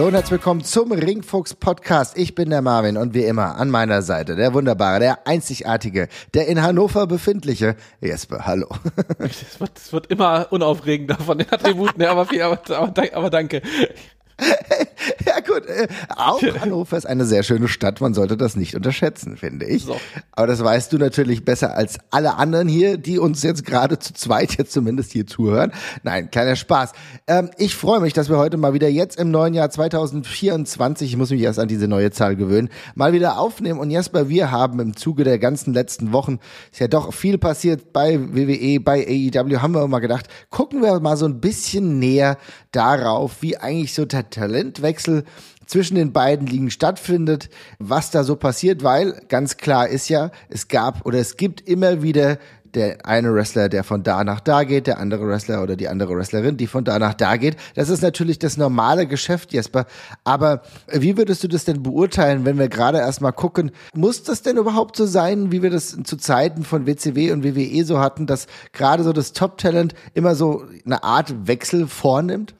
Hallo und herzlich willkommen zum Ringfuchs Podcast. Ich bin der Marvin und wie immer an meiner Seite der wunderbare, der einzigartige, der in Hannover befindliche Jesper. Hallo. Es wird, wird immer unaufregender von den Attributen her, aber, aber, aber, aber danke. ja gut, äh, auch Hannover ist eine sehr schöne Stadt. Man sollte das nicht unterschätzen, finde ich. So. Aber das weißt du natürlich besser als alle anderen hier, die uns jetzt gerade zu zweit jetzt zumindest hier zuhören. Nein, kleiner Spaß. Ähm, ich freue mich, dass wir heute mal wieder jetzt im neuen Jahr 2024, ich muss mich erst an diese neue Zahl gewöhnen, mal wieder aufnehmen. Und Jesper, wir haben im Zuge der ganzen letzten Wochen, ist ja doch viel passiert bei WWE, bei AEW, haben wir mal gedacht, gucken wir mal so ein bisschen näher darauf, wie eigentlich so der Talentwechsel zwischen den beiden Ligen stattfindet, was da so passiert, weil ganz klar ist ja, es gab oder es gibt immer wieder der eine Wrestler, der von da nach da geht, der andere Wrestler oder die andere Wrestlerin, die von da nach da geht. Das ist natürlich das normale Geschäft, Jesper. Aber wie würdest du das denn beurteilen, wenn wir gerade erstmal gucken, muss das denn überhaupt so sein, wie wir das zu Zeiten von WCW und WWE so hatten, dass gerade so das Top-Talent immer so eine Art Wechsel vornimmt?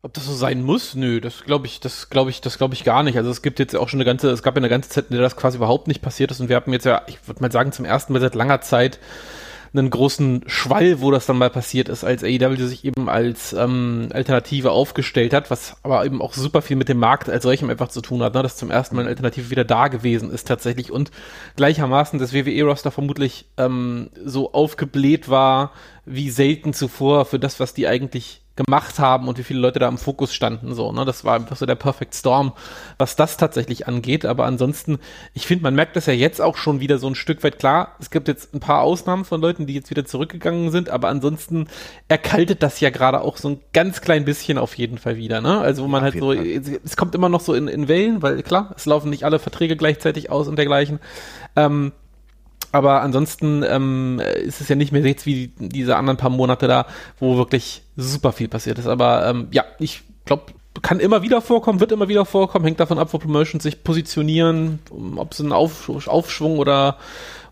Ob das so sein muss? Nö, das glaube ich, das glaube ich, das glaube ich gar nicht. Also es gibt jetzt auch schon eine ganze, es gab ja eine ganze Zeit, in der das quasi überhaupt nicht passiert ist und wir haben jetzt ja, ich würde mal sagen, zum ersten Mal seit langer Zeit einen großen Schwall, wo das dann mal passiert ist, als AEW sich eben als ähm, Alternative aufgestellt hat, was aber eben auch super viel mit dem Markt als solchem einfach zu tun hat, ne? dass zum ersten Mal eine Alternative wieder da gewesen ist tatsächlich und gleichermaßen das WWE-Roster vermutlich ähm, so aufgebläht war wie selten zuvor für das, was die eigentlich gemacht haben und wie viele Leute da im Fokus standen. So, ne? Das war einfach so der Perfect Storm, was das tatsächlich angeht. Aber ansonsten, ich finde, man merkt das ja jetzt auch schon wieder so ein Stück weit klar. Es gibt jetzt ein paar Ausnahmen von Leuten, die jetzt wieder zurückgegangen sind, aber ansonsten erkaltet das ja gerade auch so ein ganz klein bisschen auf jeden Fall wieder. Ne? Also wo man auf halt so, es kommt immer noch so in, in Wellen, weil klar, es laufen nicht alle Verträge gleichzeitig aus und dergleichen. Ähm, aber ansonsten ähm, ist es ja nicht mehr jetzt wie diese anderen paar Monate da, wo wirklich super viel passiert ist. Aber ähm, ja, ich glaube, kann immer wieder vorkommen, wird immer wieder vorkommen, hängt davon ab, wo Promotions sich positionieren, ob es einen Auf Aufschwung oder,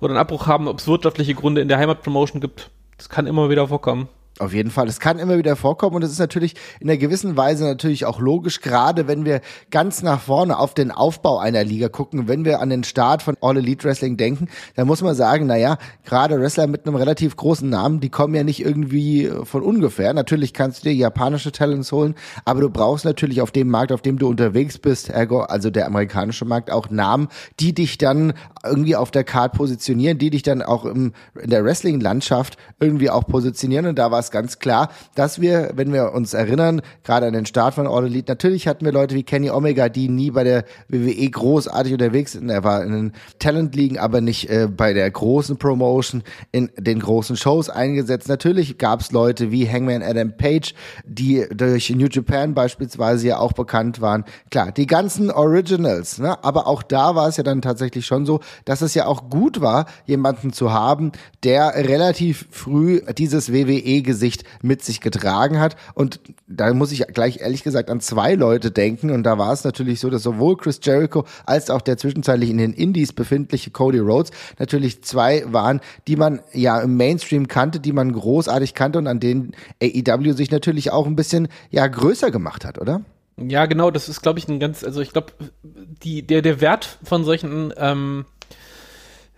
oder einen Abbruch haben, ob es wirtschaftliche Gründe in der Heimatpromotion gibt. Das kann immer wieder vorkommen. Auf jeden Fall. Es kann immer wieder vorkommen und es ist natürlich in einer gewissen Weise natürlich auch logisch, gerade wenn wir ganz nach vorne auf den Aufbau einer Liga gucken, wenn wir an den Start von All Elite Wrestling denken, dann muss man sagen, naja, gerade Wrestler mit einem relativ großen Namen, die kommen ja nicht irgendwie von ungefähr. Natürlich kannst du dir japanische Talents holen, aber du brauchst natürlich auf dem Markt, auf dem du unterwegs bist, ergo, also der amerikanische Markt, auch Namen, die dich dann irgendwie auf der Card positionieren, die dich dann auch im, in der Wrestling-Landschaft irgendwie auch positionieren und da war es ganz klar, dass wir, wenn wir uns erinnern, gerade an den Start von All Elite, natürlich hatten wir Leute wie Kenny Omega, die nie bei der WWE großartig unterwegs sind. Er war in den Talent-Ligen, aber nicht äh, bei der großen Promotion, in den großen Shows eingesetzt. Natürlich gab es Leute wie Hangman Adam Page, die durch New Japan beispielsweise ja auch bekannt waren. Klar, die ganzen Originals, ne? aber auch da war es ja dann tatsächlich schon so, dass es ja auch gut war, jemanden zu haben, der relativ früh dieses WWE Gesicht mit sich getragen hat. Und da muss ich gleich ehrlich gesagt an zwei Leute denken. Und da war es natürlich so, dass sowohl Chris Jericho als auch der zwischenzeitlich in den Indies befindliche Cody Rhodes natürlich zwei waren, die man ja im Mainstream kannte, die man großartig kannte und an denen AEW sich natürlich auch ein bisschen ja größer gemacht hat, oder? Ja, genau, das ist, glaube ich, ein ganz, also ich glaube, die, der, der Wert von solchen ähm,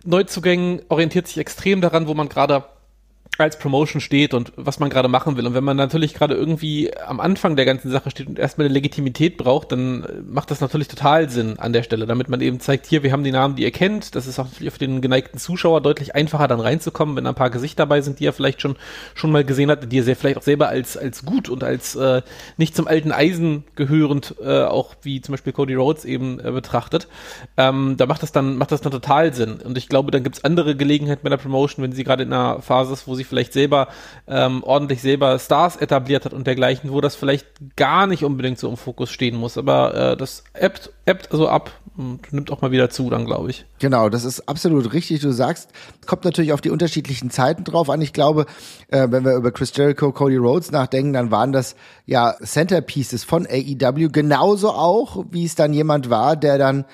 Neuzugängen orientiert sich extrem daran, wo man gerade als Promotion steht und was man gerade machen will. Und wenn man natürlich gerade irgendwie am Anfang der ganzen Sache steht und erstmal eine Legitimität braucht, dann macht das natürlich total Sinn an der Stelle, damit man eben zeigt, hier, wir haben die Namen, die ihr kennt. Das ist auch natürlich für den geneigten Zuschauer deutlich einfacher dann reinzukommen, wenn ein paar Gesichter dabei sind, die er vielleicht schon, schon mal gesehen hat, die er vielleicht auch selber als, als gut und als äh, nicht zum alten Eisen gehörend, äh, auch wie zum Beispiel Cody Rhodes eben äh, betrachtet. Ähm, da macht das dann, macht das dann total Sinn. Und ich glaube, dann gibt's andere Gelegenheiten bei der Promotion, wenn sie gerade in einer Phase ist, wo sie vielleicht selber ähm, ordentlich selber Stars etabliert hat und dergleichen, wo das vielleicht gar nicht unbedingt so im Fokus stehen muss. Aber äh, das ebbt, ebbt also ab und nimmt auch mal wieder zu, dann glaube ich. Genau, das ist absolut richtig. Du sagst, kommt natürlich auf die unterschiedlichen Zeiten drauf an. Ich glaube, äh, wenn wir über Chris Jericho, Cody Rhodes nachdenken, dann waren das ja Centerpieces von AEW genauso auch, wie es dann jemand war, der dann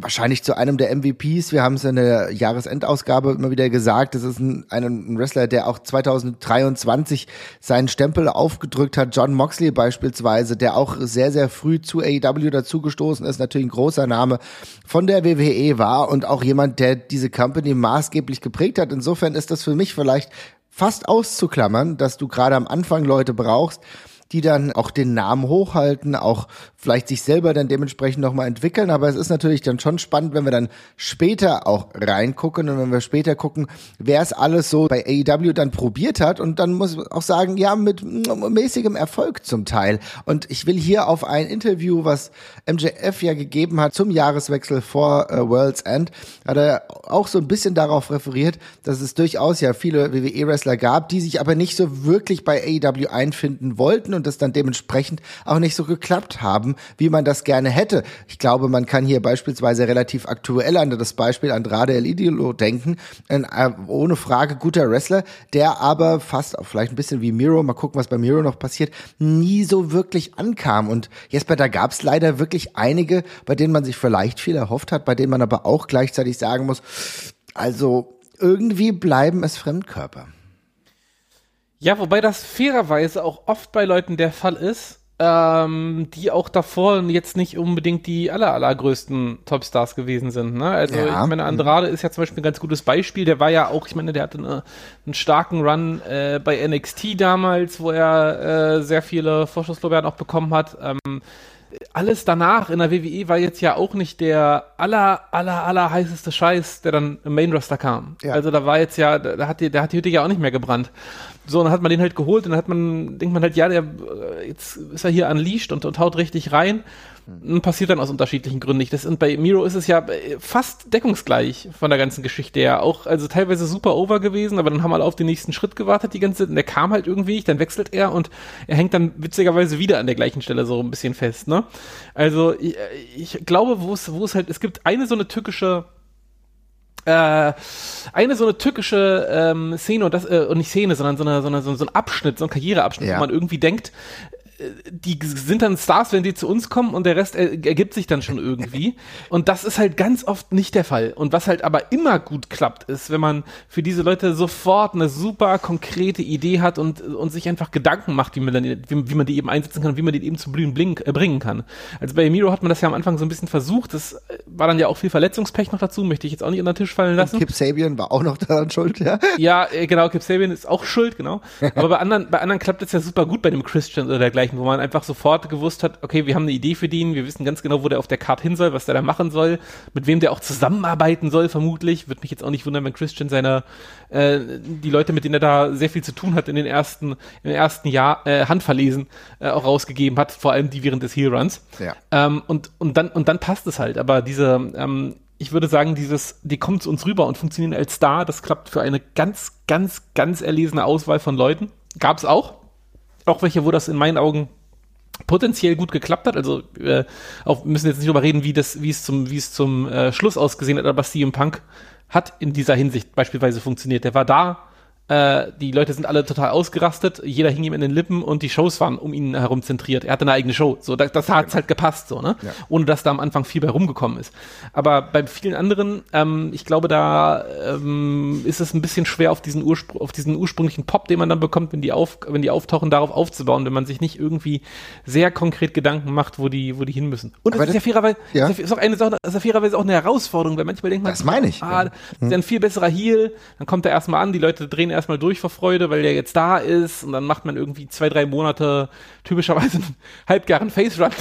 wahrscheinlich zu einem der MVPs. Wir haben es in der Jahresendausgabe immer wieder gesagt. Das ist ein, ein, Wrestler, der auch 2023 seinen Stempel aufgedrückt hat. John Moxley beispielsweise, der auch sehr, sehr früh zu AEW dazugestoßen ist. Natürlich ein großer Name von der WWE war und auch jemand, der diese Company maßgeblich geprägt hat. Insofern ist das für mich vielleicht fast auszuklammern, dass du gerade am Anfang Leute brauchst, die dann auch den Namen hochhalten, auch vielleicht sich selber dann dementsprechend nochmal entwickeln. Aber es ist natürlich dann schon spannend, wenn wir dann später auch reingucken und wenn wir später gucken, wer es alles so bei AEW dann probiert hat. Und dann muss ich auch sagen, ja, mit mäßigem Erfolg zum Teil. Und ich will hier auf ein Interview, was MJF ja gegeben hat zum Jahreswechsel vor äh, World's End, hat er auch so ein bisschen darauf referiert, dass es durchaus ja viele WWE-Wrestler gab, die sich aber nicht so wirklich bei AEW einfinden wollten und das dann dementsprechend auch nicht so geklappt haben, wie man das gerne hätte. Ich glaube, man kann hier beispielsweise relativ aktuell an das Beispiel Andrade El Idolo denken. Ein, äh, ohne Frage guter Wrestler, der aber fast auch vielleicht ein bisschen wie Miro, mal gucken, was bei Miro noch passiert, nie so wirklich ankam. Und Jesper, da gab es leider wirklich einige, bei denen man sich vielleicht viel erhofft hat, bei denen man aber auch gleichzeitig sagen muss, also irgendwie bleiben es Fremdkörper. Ja, wobei das fairerweise auch oft bei Leuten der Fall ist, ähm, die auch davor jetzt nicht unbedingt die aller, allergrößten Topstars gewesen sind. Ne? Also ja. ich meine, Andrade ist ja zum Beispiel ein ganz gutes Beispiel. Der war ja auch, ich meine, der hatte eine, einen starken Run äh, bei NXT damals, wo er äh, sehr viele Vorschusslorbeeren auch bekommen hat. Ähm, alles danach in der WWE war jetzt ja auch nicht der aller, aller, aller heißeste Scheiß, der dann im Main Roster kam. Ja. Also da war jetzt ja, da hat die, da hat die Hütte ja auch nicht mehr gebrannt. So, dann hat man den halt geholt und dann hat man, denkt man halt, ja, der, äh, jetzt ist er hier unleashed und, und haut richtig rein. Hm. Passiert dann aus unterschiedlichen Gründen nicht. Das, und bei Miro ist es ja äh, fast deckungsgleich von der ganzen Geschichte her. Auch, also teilweise super over gewesen, aber dann haben alle auf den nächsten Schritt gewartet die ganze Zeit und der kam halt irgendwie nicht, dann wechselt er und er hängt dann witzigerweise wieder an der gleichen Stelle so ein bisschen fest, ne? Also, ich, ich glaube, wo es, wo es halt, es gibt eine so eine tückische äh, eine so eine tückische ähm, Szene und das äh, und nicht Szene, sondern so, eine, so, eine, so ein Abschnitt, so ein Karriereabschnitt, ja. wo man irgendwie denkt, die sind dann Stars, wenn die zu uns kommen und der Rest ergibt sich dann schon irgendwie. Und das ist halt ganz oft nicht der Fall. Und was halt aber immer gut klappt, ist, wenn man für diese Leute sofort eine super konkrete Idee hat und, und sich einfach Gedanken macht, wie man, dann, wie, wie man die eben einsetzen kann und wie man die eben zum Blühen blink, äh, bringen kann. Also bei Miro hat man das ja am Anfang so ein bisschen versucht. Das war dann ja auch viel Verletzungspech noch dazu, möchte ich jetzt auch nicht unter den Tisch fallen lassen. Und Kip Sabian war auch noch daran schuld, ja? Ja, äh, genau, Kip Sabian ist auch schuld, genau. Aber bei anderen, bei anderen klappt es ja super gut bei dem Christian oder dergleichen Bereichen, wo man einfach sofort gewusst hat, okay, wir haben eine Idee für den, wir wissen ganz genau, wo der auf der Karte hin soll, was der da machen soll, mit wem der auch zusammenarbeiten soll, vermutlich. Würde mich jetzt auch nicht wundern, wenn Christian seine, äh, die Leute, mit denen er da sehr viel zu tun hat, in den ersten, im ersten Jahr äh, handverlesen äh, auch rausgegeben hat, vor allem die während des Heel Runs. Ja. Ähm, und, und dann, und dann passt es halt. Aber diese, ähm, ich würde sagen, dieses, die kommen zu uns rüber und funktionieren als Star, das klappt für eine ganz, ganz, ganz erlesene Auswahl von Leuten. Gab es auch auch welche, wo das in meinen Augen potenziell gut geklappt hat. Also äh, auch müssen jetzt nicht darüber reden, wie das, wie es zum, wie es zum äh, Schluss ausgesehen hat, aber CM Punk hat in dieser Hinsicht beispielsweise funktioniert. Der war da, äh, die Leute sind alle total ausgerastet, jeder hing ihm in den Lippen und die Shows waren um ihn herum zentriert. Er hatte eine eigene Show. So, das, das hat's halt gepasst, so, ne? Ja. Ohne dass da am Anfang viel bei rumgekommen ist. Aber bei vielen anderen, ähm, ich glaube, da ähm, ist es ein bisschen schwer, auf diesen, Urspr auf diesen ursprünglichen Pop, den man dann bekommt, wenn die, auf, wenn die auftauchen, darauf aufzubauen, wenn man sich nicht irgendwie sehr konkret Gedanken macht, wo die, wo die hin müssen. Und das ist ja fairerweise, ja. ist auch eine ist ja fairerweise auch eine Herausforderung, weil manchmal denkt man, das meine ich. Ah, ja. ist ja ein viel besserer Heal, dann kommt er erstmal an, die Leute drehen erstmal durch vor Freude, weil der jetzt da ist und dann macht man irgendwie zwei, drei Monate typischerweise einen halbgaren Face Run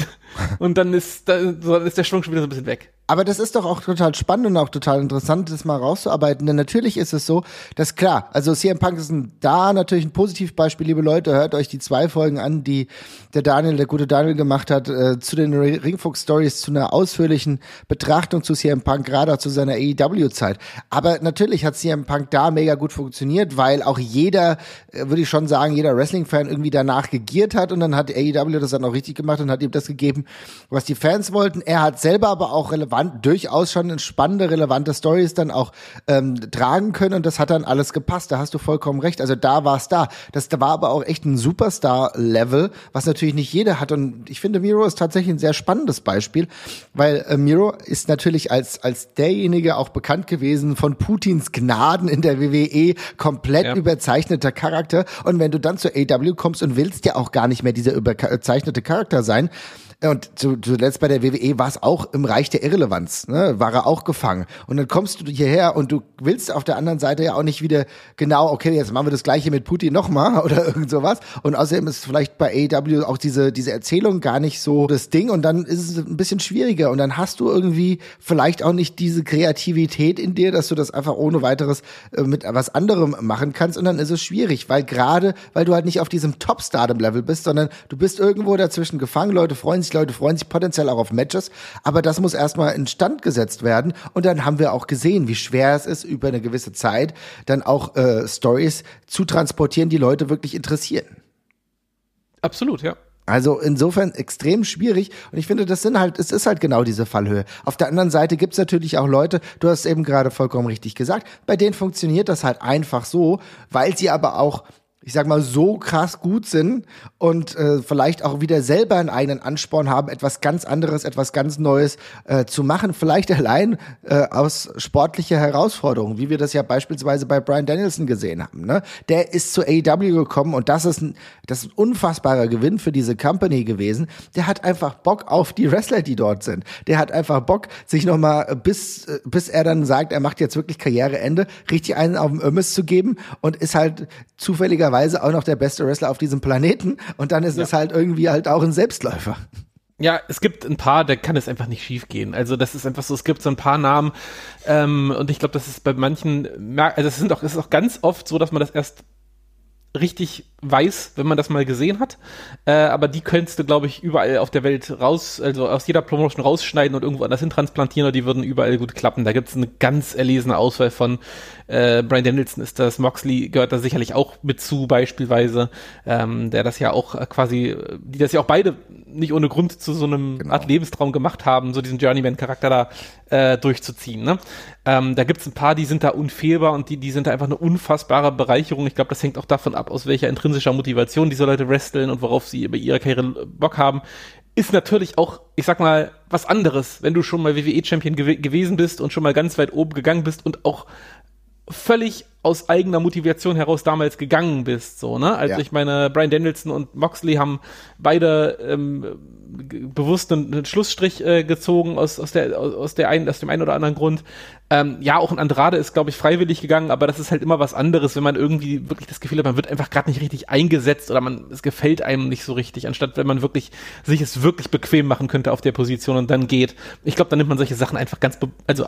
und dann ist, dann ist der Schwung schon wieder so ein bisschen weg. Aber das ist doch auch total spannend und auch total interessant, das mal rauszuarbeiten. Denn natürlich ist es so, dass klar, also CM Punk ist ein, da natürlich ein Positivbeispiel, liebe Leute. Hört euch die zwei Folgen an, die der Daniel, der gute Daniel gemacht hat, äh, zu den Ringfuchs Stories, zu einer ausführlichen Betrachtung zu CM Punk, gerade auch zu seiner AEW-Zeit. Aber natürlich hat CM Punk da mega gut funktioniert, weil auch jeder, äh, würde ich schon sagen, jeder Wrestling-Fan irgendwie danach gegiert hat und dann hat AEW das dann auch richtig gemacht und hat ihm das gegeben, was die Fans wollten. Er hat selber aber auch relevant durchaus schon spannende, relevante Stories dann auch ähm, tragen können und das hat dann alles gepasst. Da hast du vollkommen recht. Also da war es da. Das da war aber auch echt ein Superstar-Level, was natürlich nicht jeder hat. Und ich finde, Miro ist tatsächlich ein sehr spannendes Beispiel, weil äh, Miro ist natürlich als, als derjenige auch bekannt gewesen von Putins Gnaden in der WWE, komplett ja. überzeichneter Charakter. Und wenn du dann zur AW kommst und willst ja auch gar nicht mehr dieser überzeichnete Charakter sein, und zuletzt bei der WWE war es auch im Reich der Irrelevanz, ne? war er auch gefangen. Und dann kommst du hierher und du willst auf der anderen Seite ja auch nicht wieder genau, okay, jetzt machen wir das gleiche mit Putin nochmal oder irgend sowas. Und außerdem ist vielleicht bei AEW auch diese, diese Erzählung gar nicht so das Ding und dann ist es ein bisschen schwieriger und dann hast du irgendwie vielleicht auch nicht diese Kreativität in dir, dass du das einfach ohne weiteres äh, mit was anderem machen kannst und dann ist es schwierig, weil gerade, weil du halt nicht auf diesem Top-Stardom-Level bist, sondern du bist irgendwo dazwischen gefangen, Leute freuen sich Leute freuen sich potenziell auch auf Matches, aber das muss erstmal instand gesetzt werden und dann haben wir auch gesehen, wie schwer es ist, über eine gewisse Zeit dann auch äh, Stories zu transportieren, die Leute wirklich interessieren. Absolut, ja. Also insofern extrem schwierig und ich finde, das sind halt, es ist halt genau diese Fallhöhe. Auf der anderen Seite gibt's natürlich auch Leute, du hast eben gerade vollkommen richtig gesagt, bei denen funktioniert das halt einfach so, weil sie aber auch ich sag mal, so krass gut sind und äh, vielleicht auch wieder selber einen eigenen Ansporn haben, etwas ganz anderes, etwas ganz Neues äh, zu machen. Vielleicht allein äh, aus sportlicher Herausforderung, wie wir das ja beispielsweise bei Brian Danielson gesehen haben. Ne? Der ist zu AEW gekommen und das ist, ein, das ist ein unfassbarer Gewinn für diese Company gewesen. Der hat einfach Bock auf die Wrestler, die dort sind. Der hat einfach Bock, sich nochmal, bis, bis er dann sagt, er macht jetzt wirklich Karriereende, richtig einen auf dem Ömmes zu geben und ist halt zufälligerweise zufälligerweise auch noch der beste Wrestler auf diesem Planeten und dann ist ja. es halt irgendwie halt auch ein Selbstläufer. Ja, es gibt ein paar, da kann es einfach nicht schief gehen. Also das ist einfach so, es gibt so ein paar Namen ähm, und ich glaube, das ist bei manchen, also es sind auch, es ist auch ganz oft so, dass man das erst richtig weiß, wenn man das mal gesehen hat. Äh, aber die könntest du, glaube ich, überall auf der Welt raus, also aus jeder Promotion rausschneiden und irgendwo anders hin transplantieren und die würden überall gut klappen. Da gibt es eine ganz erlesene Auswahl von äh, Brian Danielson ist das, Moxley gehört da sicherlich auch mit zu, beispielsweise, ähm, der das ja auch quasi, die das ja auch beide nicht ohne Grund zu so einem genau. Art Lebenstraum gemacht haben, so diesen Journeyman-Charakter da äh, durchzuziehen. Ne? Ähm, da gibt's ein paar, die sind da unfehlbar und die, die sind da einfach eine unfassbare Bereicherung. Ich glaube, das hängt auch davon ab, aus welcher intrinsischer Motivation diese Leute wresteln und worauf sie über ihre Karriere Bock haben. Ist natürlich auch, ich sag mal, was anderes, wenn du schon mal WWE-Champion gew gewesen bist und schon mal ganz weit oben gegangen bist und auch völlig aus eigener Motivation heraus damals gegangen bist, so, ne? Also ja. ich meine, Brian Danielson und Moxley haben beide ähm, bewusst einen, einen Schlussstrich äh, gezogen aus, aus, der, aus, der einen, aus dem einen oder anderen Grund. Ähm, ja, auch ein Andrade ist, glaube ich, freiwillig gegangen, aber das ist halt immer was anderes, wenn man irgendwie wirklich das Gefühl hat, man wird einfach gerade nicht richtig eingesetzt oder man, es gefällt einem nicht so richtig, anstatt wenn man wirklich sich es wirklich bequem machen könnte auf der Position und dann geht. Ich glaube, dann nimmt man solche Sachen einfach ganz, also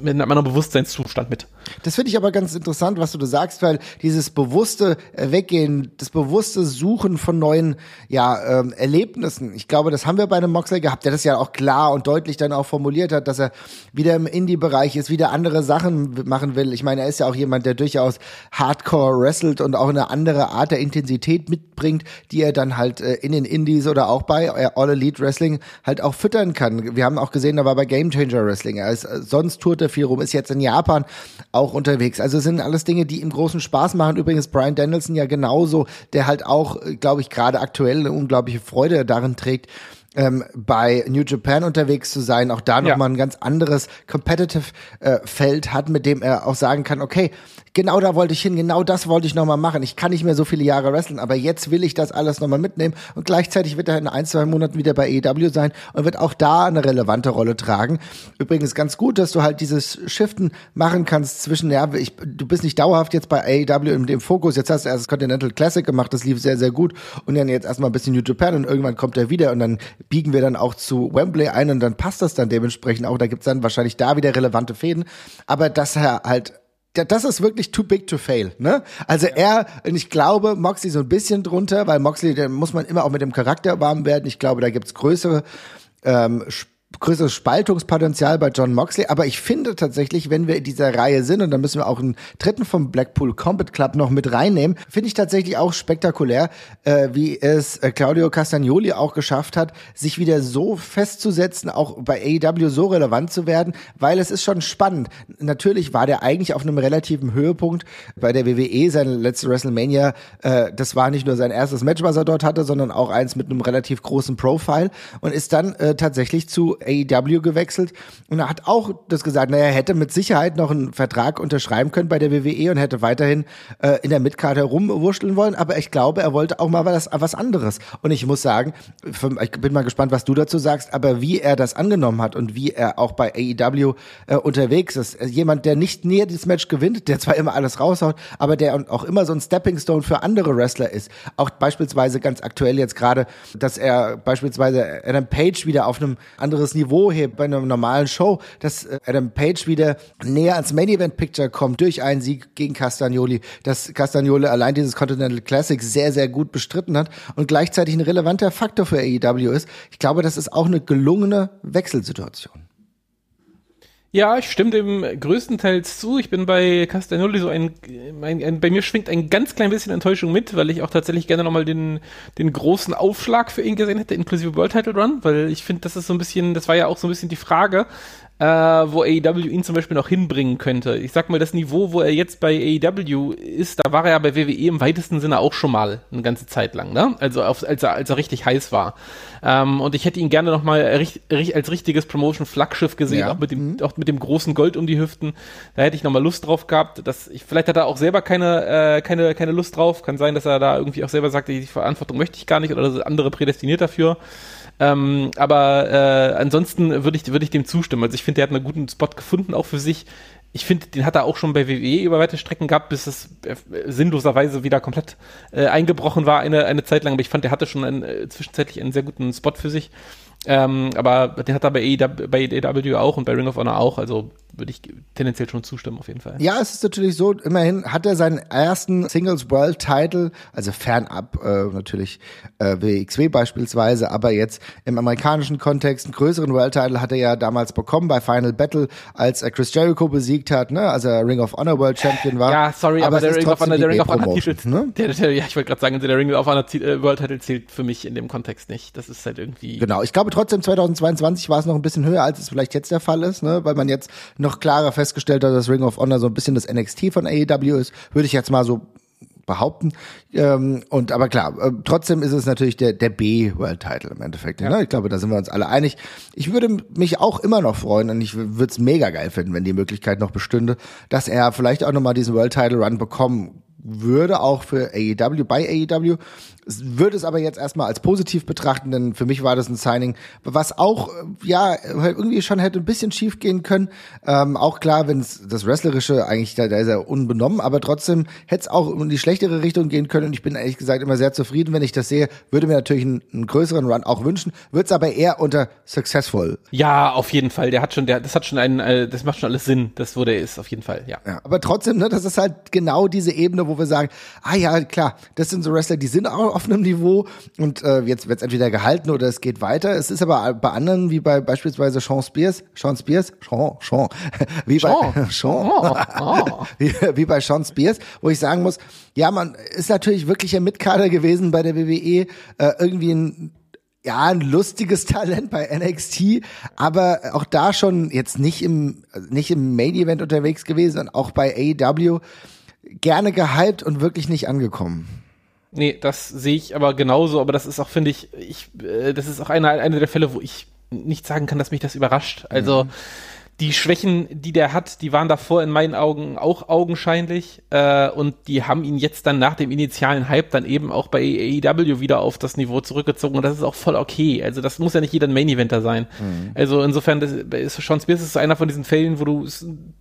mit einem Bewusstseinszustand mit. Das finde ich aber ganz interessant, was du da sagst, weil dieses bewusste äh, Weggehen, das bewusste Suchen von neuen ja, ähm, Erlebnissen, ich glaube, das haben wir bei einem Moxley gehabt, der das ja auch klar und deutlich dann auch formuliert hat, dass er wieder im Indie-Bereich ist, wieder andere Sachen machen will. Ich meine, er ist ja auch jemand, der durchaus Hardcore wrestelt und auch eine andere Art der Intensität mitbringt, die er dann halt äh, in den Indies oder auch bei äh, All Elite Wrestling halt auch füttern kann. Wir haben auch gesehen, er war bei Game Changer Wrestling. Er ist äh, sonst tourte viel rum, ist jetzt in Japan auch unterwegs. Also sind alles Dinge, die ihm großen Spaß machen. Übrigens Brian Danielson ja genauso, der halt auch, glaube ich, gerade aktuell eine unglaubliche Freude darin trägt, ähm, bei New Japan unterwegs zu sein, auch da nochmal ja. ein ganz anderes Competitive äh, Feld hat, mit dem er auch sagen kann, okay, genau da wollte ich hin, genau das wollte ich nochmal machen. Ich kann nicht mehr so viele Jahre wresteln, aber jetzt will ich das alles nochmal mitnehmen. Und gleichzeitig wird er in ein, zwei Monaten wieder bei EW sein und wird auch da eine relevante Rolle tragen. Übrigens ganz gut, dass du halt dieses Shiften machen kannst zwischen, ja, ich, du bist nicht dauerhaft jetzt bei AEW in dem Fokus, jetzt hast du erst das Continental Classic gemacht, das lief sehr, sehr gut. Und dann jetzt erstmal ein bisschen New Japan und irgendwann kommt er wieder und dann biegen wir dann auch zu Wembley ein und dann passt das dann dementsprechend auch, da gibt's dann wahrscheinlich da wieder relevante Fäden, aber dass er halt das ist wirklich too big to fail, ne? Also er, und ich glaube, Moxley so ein bisschen drunter, weil Moxley, da muss man immer auch mit dem Charakter warm werden. Ich glaube, da gibt's größere ähm, größeres Spaltungspotenzial bei John Moxley, aber ich finde tatsächlich, wenn wir in dieser Reihe sind, und dann müssen wir auch einen dritten vom Blackpool Combat Club noch mit reinnehmen, finde ich tatsächlich auch spektakulär, äh, wie es äh, Claudio Castagnoli auch geschafft hat, sich wieder so festzusetzen, auch bei AEW so relevant zu werden, weil es ist schon spannend. Natürlich war der eigentlich auf einem relativen Höhepunkt bei der WWE, seine letzte WrestleMania, äh, das war nicht nur sein erstes Match, was er dort hatte, sondern auch eins mit einem relativ großen Profile und ist dann äh, tatsächlich zu AEW gewechselt und er hat auch das gesagt, naja, er hätte mit Sicherheit noch einen Vertrag unterschreiben können bei der WWE und hätte weiterhin äh, in der Midcard herumwurschteln wollen, aber ich glaube, er wollte auch mal was, was anderes. Und ich muss sagen, ich bin mal gespannt, was du dazu sagst, aber wie er das angenommen hat und wie er auch bei AEW äh, unterwegs ist, jemand, der nicht näher dieses Match gewinnt, der zwar immer alles raushaut, aber der auch immer so ein Stepping Stone für andere Wrestler ist. Auch beispielsweise ganz aktuell jetzt gerade, dass er beispielsweise Adam Page wieder auf einem anderes Niveau hebt bei einer normalen Show, dass äh, Adam Page wieder näher ans Main Event Picture kommt durch einen Sieg gegen Castagnoli, dass Castagnoli allein dieses Continental Classic sehr, sehr gut bestritten hat und gleichzeitig ein relevanter Faktor für AEW ist. Ich glaube, das ist auch eine gelungene Wechselsituation. Ja, ich stimme dem größtenteils zu. Ich bin bei Castagnoli so ein, ein, ein, bei mir schwingt ein ganz klein bisschen Enttäuschung mit, weil ich auch tatsächlich gerne nochmal den, den großen Aufschlag für ihn gesehen hätte, inklusive World Title Run, weil ich finde, das ist so ein bisschen, das war ja auch so ein bisschen die Frage, äh, wo AEW ihn zum Beispiel noch hinbringen könnte. Ich sag mal, das Niveau, wo er jetzt bei AEW ist, da war er ja bei WWE im weitesten Sinne auch schon mal eine ganze Zeit lang, ne? Also auf, als, er, als er richtig heiß war. Ähm, und ich hätte ihn gerne noch mal als richtiges Promotion-Flaggschiff gesehen, ja. auch, mit dem, mhm. auch mit dem großen Gold um die Hüften. Da hätte ich noch mal Lust drauf gehabt. Dass ich, vielleicht hat er auch selber keine, äh, keine, keine Lust drauf. Kann sein, dass er da irgendwie auch selber sagt, die Verantwortung möchte ich gar nicht oder andere prädestiniert dafür. Ähm, aber äh, ansonsten würde ich, würde ich dem zustimmen. Also ich finde, der hat einen guten Spot gefunden, auch für sich. Ich finde, den hat er auch schon bei WWE über weite Strecken gehabt, bis es äh, sinnloserweise wieder komplett äh, eingebrochen war eine, eine Zeit lang. Aber ich fand, der hatte schon einen, äh, zwischenzeitlich einen sehr guten Spot für sich. Ähm, aber den hat er bei AEW, bei AEW auch und bei Ring of Honor auch. Also würde ich tendenziell schon zustimmen, auf jeden Fall. Ja, es ist natürlich so, immerhin hat er seinen ersten Singles World Title, also fernab äh, natürlich äh, WXW beispielsweise, aber jetzt im amerikanischen Kontext einen größeren World Title hat er ja damals bekommen bei Final Battle, als er Chris Jericho besiegt hat, ne, als er Ring of Honor World Champion war. Ja, sorry, aber, aber der, Ring of Honor, der Ring of Honor Titel, ne? Der, der, ja, ich wollte gerade sagen, der Ring of Honor äh, World Title zählt für mich in dem Kontext nicht. Das ist halt irgendwie. Genau, ich glaube trotzdem 2022 war es noch ein bisschen höher, als es vielleicht jetzt der Fall ist, ne, weil man jetzt noch klarer festgestellt hat, dass Ring of Honor so ein bisschen das NXT von AEW ist, würde ich jetzt mal so behaupten. Ähm, und aber klar, äh, trotzdem ist es natürlich der der B World Title im Endeffekt. Ja. Ne? Ich glaube, da sind wir uns alle einig. Ich würde mich auch immer noch freuen und ich würde es mega geil finden, wenn die Möglichkeit noch bestünde, dass er vielleicht auch noch mal diesen World Title Run bekommen würde, auch für AEW, bei AEW. Würde es aber jetzt erstmal als positiv betrachten, denn für mich war das ein Signing, was auch, ja, irgendwie schon hätte ein bisschen schief gehen können. Ähm, auch klar, wenn es das Wrestlerische eigentlich, da, da ist er unbenommen, aber trotzdem hätte es auch in die schlechtere Richtung gehen können und ich bin ehrlich gesagt immer sehr zufrieden, wenn ich das sehe. Würde mir natürlich einen, einen größeren Run auch wünschen, würde es aber eher unter successful. Ja, auf jeden Fall. Der hat schon, der, das hat schon einen, äh, das macht schon alles Sinn, das wo der ist, auf jeden Fall, ja. ja aber trotzdem, ne, das ist halt genau diese Ebene, wo wir sagen, ah ja, klar, das sind so Wrestler, die sind auch auf einem Niveau und äh, jetzt wird es entweder gehalten oder es geht weiter. Es ist aber bei anderen, wie bei beispielsweise Sean Spears, Sean Spears, Sean, Sean, wie Sean. bei Sean, oh, oh. wie, wie bei Sean Spears, wo ich sagen muss, ja, man ist natürlich wirklich ein Mitkader gewesen bei der WWE, äh, irgendwie ein ja, ein lustiges Talent bei NXT, aber auch da schon jetzt nicht im, nicht im Main Event unterwegs gewesen und auch bei AEW gerne gehypt und wirklich nicht angekommen. Nee, das sehe ich aber genauso, aber das ist auch, finde ich, ich, äh, das ist auch einer eine der Fälle, wo ich nicht sagen kann, dass mich das überrascht. Also, mhm die Schwächen, die der hat, die waren davor in meinen Augen auch augenscheinlich äh, und die haben ihn jetzt dann nach dem initialen Hype dann eben auch bei AEW wieder auf das Niveau zurückgezogen und das ist auch voll okay. Also das muss ja nicht jeder ein Main-Eventer sein. Mhm. Also insofern das ist Sean Spears ist einer von diesen Fällen, wo du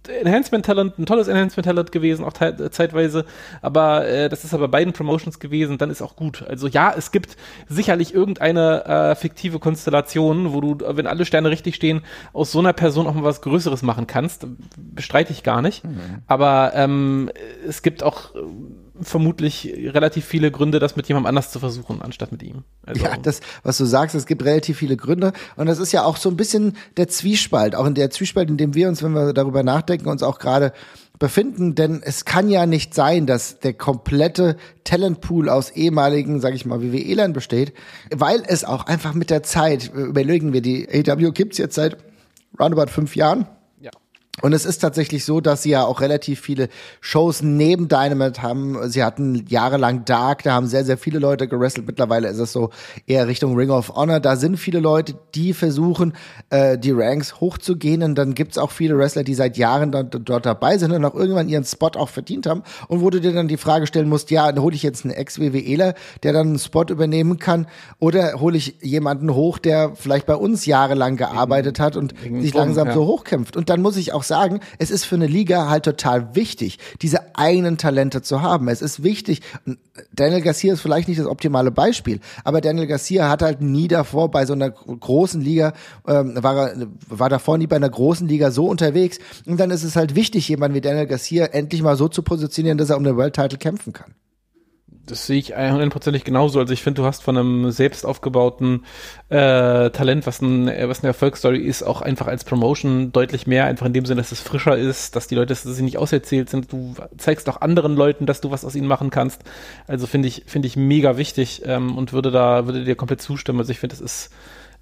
Enhancement-Talent, ein tolles Enhancement-Talent gewesen, auch zeitweise, aber äh, das ist aber beiden Promotions gewesen, dann ist auch gut. Also ja, es gibt sicherlich irgendeine äh, fiktive Konstellation, wo du, wenn alle Sterne richtig stehen, aus so einer Person auch mal was Größeres machen kannst, bestreite ich gar nicht. Mhm. Aber ähm, es gibt auch äh, vermutlich relativ viele Gründe, das mit jemandem anders zu versuchen, anstatt mit ihm. Also ja, das, was du sagst, es gibt relativ viele Gründe. Und das ist ja auch so ein bisschen der Zwiespalt, auch in der Zwiespalt, in dem wir uns, wenn wir darüber nachdenken, uns auch gerade befinden, denn es kann ja nicht sein, dass der komplette Talentpool aus ehemaligen, sag ich mal, WWE-Lern besteht, weil es auch einfach mit der Zeit, überlegen wir, die AW gibt's jetzt seit roundabout fünf Jahren. Und es ist tatsächlich so, dass sie ja auch relativ viele Shows neben Dynamite haben. Sie hatten jahrelang Dark, da haben sehr, sehr viele Leute gewrestelt. Mittlerweile ist es so eher Richtung Ring of Honor. Da sind viele Leute, die versuchen, äh, die Ranks hochzugehen. Und dann gibt's auch viele Wrestler, die seit Jahren dort, dort dabei sind und auch irgendwann ihren Spot auch verdient haben. Und wo du dir dann die Frage stellen musst, ja, hole ich jetzt einen Ex-WWEler, der dann einen Spot übernehmen kann? Oder hole ich jemanden hoch, der vielleicht bei uns jahrelang gearbeitet hat und sich langsam ja. so hochkämpft? Und dann muss ich auch sagen, es ist für eine Liga halt total wichtig, diese eigenen Talente zu haben. Es ist wichtig, Daniel Garcia ist vielleicht nicht das optimale Beispiel, aber Daniel Garcia hat halt nie davor bei so einer großen Liga, ähm, war, war davor nie bei einer großen Liga so unterwegs. Und dann ist es halt wichtig, jemanden wie Daniel Garcia endlich mal so zu positionieren, dass er um den World Title kämpfen kann das sehe ich hundertprozentig genauso. Also ich finde, du hast von einem selbst aufgebauten äh, Talent, was, ein, was eine Erfolgsstory ist, auch einfach als Promotion deutlich mehr, einfach in dem Sinne, dass es frischer ist, dass die Leute sie nicht auserzählt sind. Du zeigst auch anderen Leuten, dass du was aus ihnen machen kannst. Also finde ich, finde ich mega wichtig ähm, und würde da, würde dir komplett zustimmen. Also ich finde, es ist